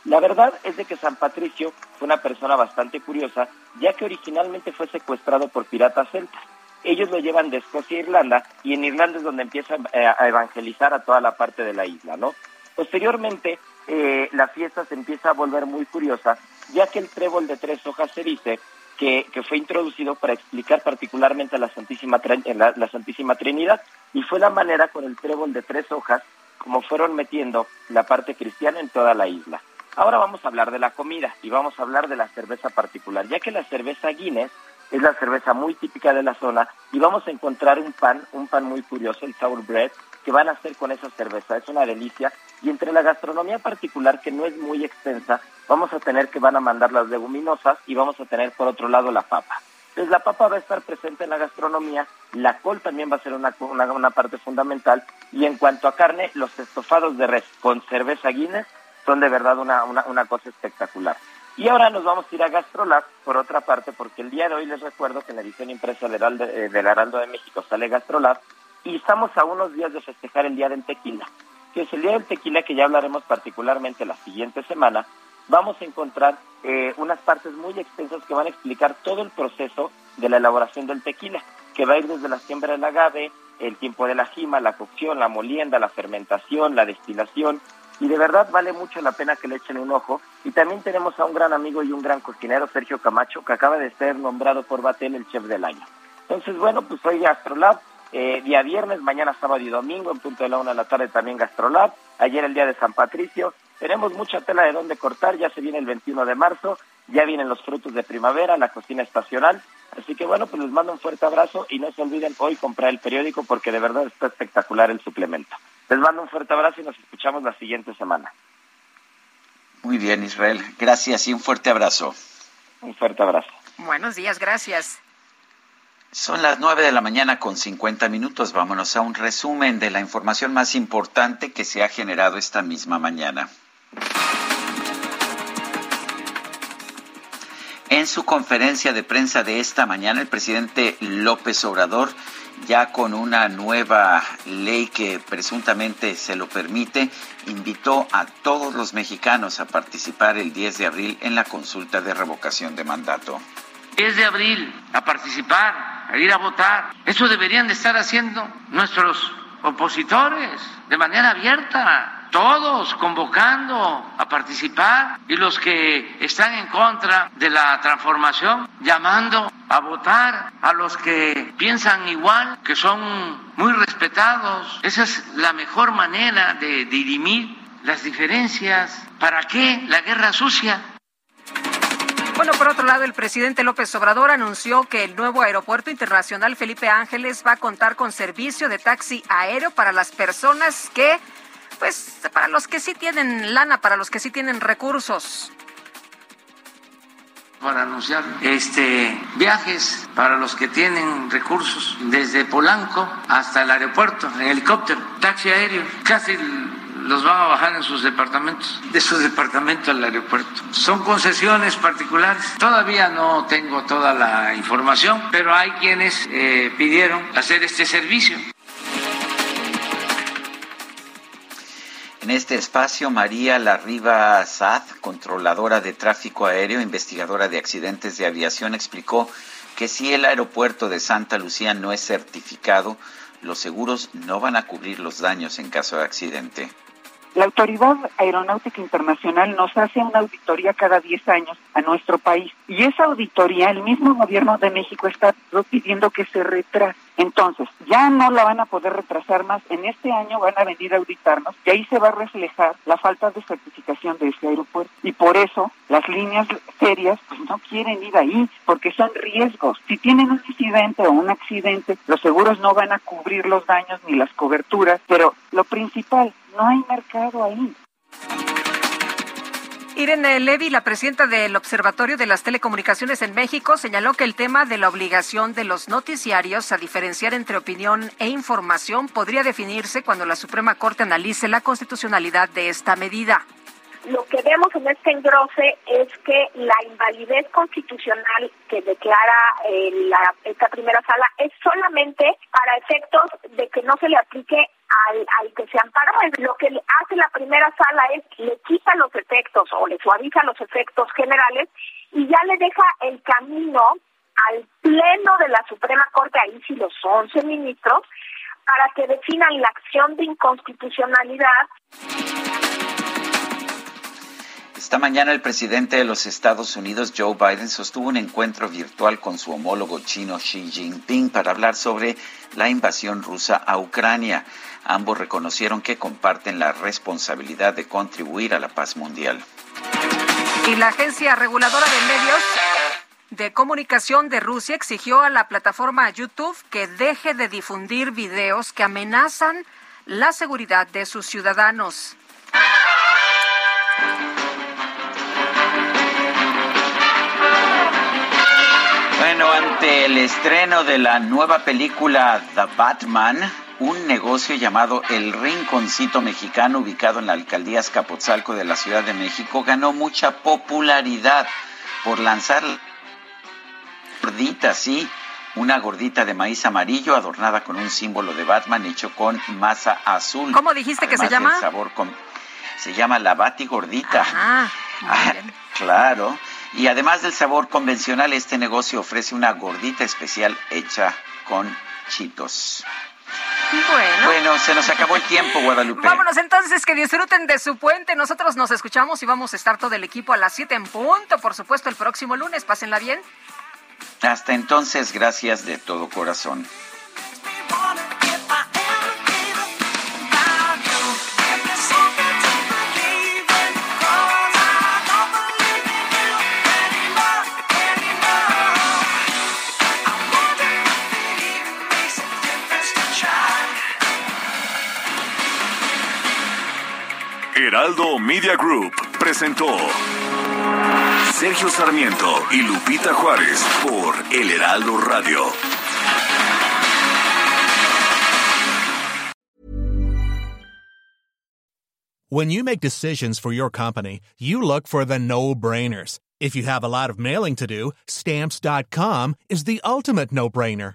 La verdad es de que San Patricio fue una persona bastante curiosa, ya que originalmente fue secuestrado por piratas celtas. Ellos lo llevan de Escocia a Irlanda y en Irlanda es donde empiezan eh, a evangelizar a toda la parte de la isla, ¿no? Posteriormente, eh, la fiesta se empieza a volver muy curiosa, ya que el trébol de tres hojas se dice que, que fue introducido para explicar particularmente a la Santísima, la, la Santísima Trinidad y fue la manera con el trébol de tres hojas como fueron metiendo la parte cristiana en toda la isla. Ahora vamos a hablar de la comida y vamos a hablar de la cerveza particular, ya que la cerveza Guinness es la cerveza muy típica de la zona y vamos a encontrar un pan, un pan muy curioso, el sour bread, que van a hacer con esa cerveza. Es una delicia. Y entre la gastronomía particular, que no es muy extensa, vamos a tener que van a mandar las leguminosas y vamos a tener por otro lado la papa. Entonces la papa va a estar presente en la gastronomía, la col también va a ser una, una, una parte fundamental y en cuanto a carne, los estofados de res con cerveza Guinness son de verdad una, una, una cosa espectacular. Y ahora nos vamos a ir a Gastrolab, por otra parte, porque el día de hoy les recuerdo que en la edición impresa del Heraldo, eh, Heraldo de México sale Gastrolab y estamos a unos días de festejar el Día del Tequila, que es el Día del Tequila que ya hablaremos particularmente la siguiente semana. Vamos a encontrar eh, unas partes muy extensas que van a explicar todo el proceso de la elaboración del tequila, que va a ir desde la siembra del agave, el tiempo de la jima, la cocción, la molienda, la fermentación, la destilación, y de verdad vale mucho la pena que le echen un ojo. Y también tenemos a un gran amigo y un gran cocinero, Sergio Camacho, que acaba de ser nombrado por Batel el chef del año. Entonces, bueno, pues hoy Gastrolab, eh, día viernes, mañana sábado y domingo, en punto de la una de la tarde también Gastrolab, ayer el día de San Patricio. Tenemos mucha tela de dónde cortar, ya se viene el 21 de marzo, ya vienen los frutos de primavera, la cocina estacional. Así que bueno, pues les mando un fuerte abrazo y no se olviden hoy comprar el periódico porque de verdad está espectacular el suplemento. Les mando un fuerte abrazo y nos escuchamos la siguiente semana. Muy bien, Israel. Gracias y un fuerte abrazo. Un fuerte abrazo. Buenos días, gracias. Son las nueve de la mañana con 50 minutos. Vámonos a un resumen de la información más importante que se ha generado esta misma mañana. En su conferencia de prensa de esta mañana, el presidente López Obrador, ya con una nueva ley que presuntamente se lo permite, invitó a todos los mexicanos a participar el 10 de abril en la consulta de revocación de mandato. 10 de abril a participar, a ir a votar. Eso deberían de estar haciendo nuestros opositores de manera abierta, todos convocando a participar y los que están en contra de la transformación llamando a votar a los que piensan igual, que son muy respetados. Esa es la mejor manera de dirimir las diferencias. ¿Para qué la guerra sucia? Bueno, por otro lado, el presidente López Obrador anunció que el nuevo aeropuerto internacional Felipe Ángeles va a contar con servicio de taxi aéreo para las personas que, pues, para los que sí tienen lana, para los que sí tienen recursos. para anunciar este viajes para los que tienen recursos desde Polanco hasta el aeropuerto en helicóptero, taxi aéreo, casi los van a bajar en sus departamentos, de su departamento al aeropuerto. Son concesiones particulares. Todavía no tengo toda la información, pero hay quienes eh, pidieron hacer este servicio. En este espacio, María Larriba Saad, controladora de tráfico aéreo, investigadora de accidentes de aviación, explicó que si el aeropuerto de Santa Lucía no es certificado, los seguros no van a cubrir los daños en caso de accidente. La Autoridad Aeronáutica Internacional nos hace una auditoría cada 10 años a nuestro país y esa auditoría el mismo gobierno de México está pidiendo que se retrase. Entonces, ya no la van a poder retrasar más. En este año van a venir a auditarnos y ahí se va a reflejar la falta de certificación de ese aeropuerto. Y por eso las líneas serias pues, no quieren ir ahí porque son riesgos. Si tienen un incidente o un accidente, los seguros no van a cubrir los daños ni las coberturas, pero lo principal, no hay mercado ahí. Irene Levy, la presidenta del Observatorio de las Telecomunicaciones en México, señaló que el tema de la obligación de los noticiarios a diferenciar entre opinión e información podría definirse cuando la Suprema Corte analice la constitucionalidad de esta medida. Lo que vemos en este engrose es que la invalidez constitucional que declara eh, la, esta primera sala es solamente para efectos de que no se le aplique al, que se amparó. Lo que hace la primera sala es le quita los efectos o le suaviza los efectos generales y ya le deja el camino al pleno de la Suprema Corte, ahí sí los 11 ministros, para que definan la acción de inconstitucionalidad. Esta mañana el presidente de los Estados Unidos, Joe Biden, sostuvo un encuentro virtual con su homólogo chino Xi Jinping para hablar sobre la invasión rusa a Ucrania. Ambos reconocieron que comparten la responsabilidad de contribuir a la paz mundial. Y la Agencia Reguladora de Medios de Comunicación de Rusia exigió a la plataforma YouTube que deje de difundir videos que amenazan la seguridad de sus ciudadanos. Bueno, ante el estreno de la nueva película The Batman, un negocio llamado El Rinconcito Mexicano, ubicado en la alcaldía Escapotzalco de la Ciudad de México, ganó mucha popularidad por lanzar gordita, sí, una gordita de maíz amarillo adornada con un símbolo de Batman hecho con masa azul. ¿Cómo dijiste que se llama? sabor con- Se llama la Bati Gordita. Ah, claro. Y además del sabor convencional, este negocio ofrece una gordita especial hecha con chitos. Bueno. Bueno, se nos acabó el tiempo, Guadalupe. Vámonos entonces, que disfruten de su puente. Nosotros nos escuchamos y vamos a estar todo el equipo a las 7 en punto, por supuesto, el próximo lunes. Pásenla bien. Hasta entonces, gracias de todo corazón. Heraldo Media Group presentó Sergio Sarmiento y Lupita Juárez por El Heraldo Radio. When you make decisions for your company, you look for the no brainers. If you have a lot of mailing to do, stamps.com is the ultimate no brainer.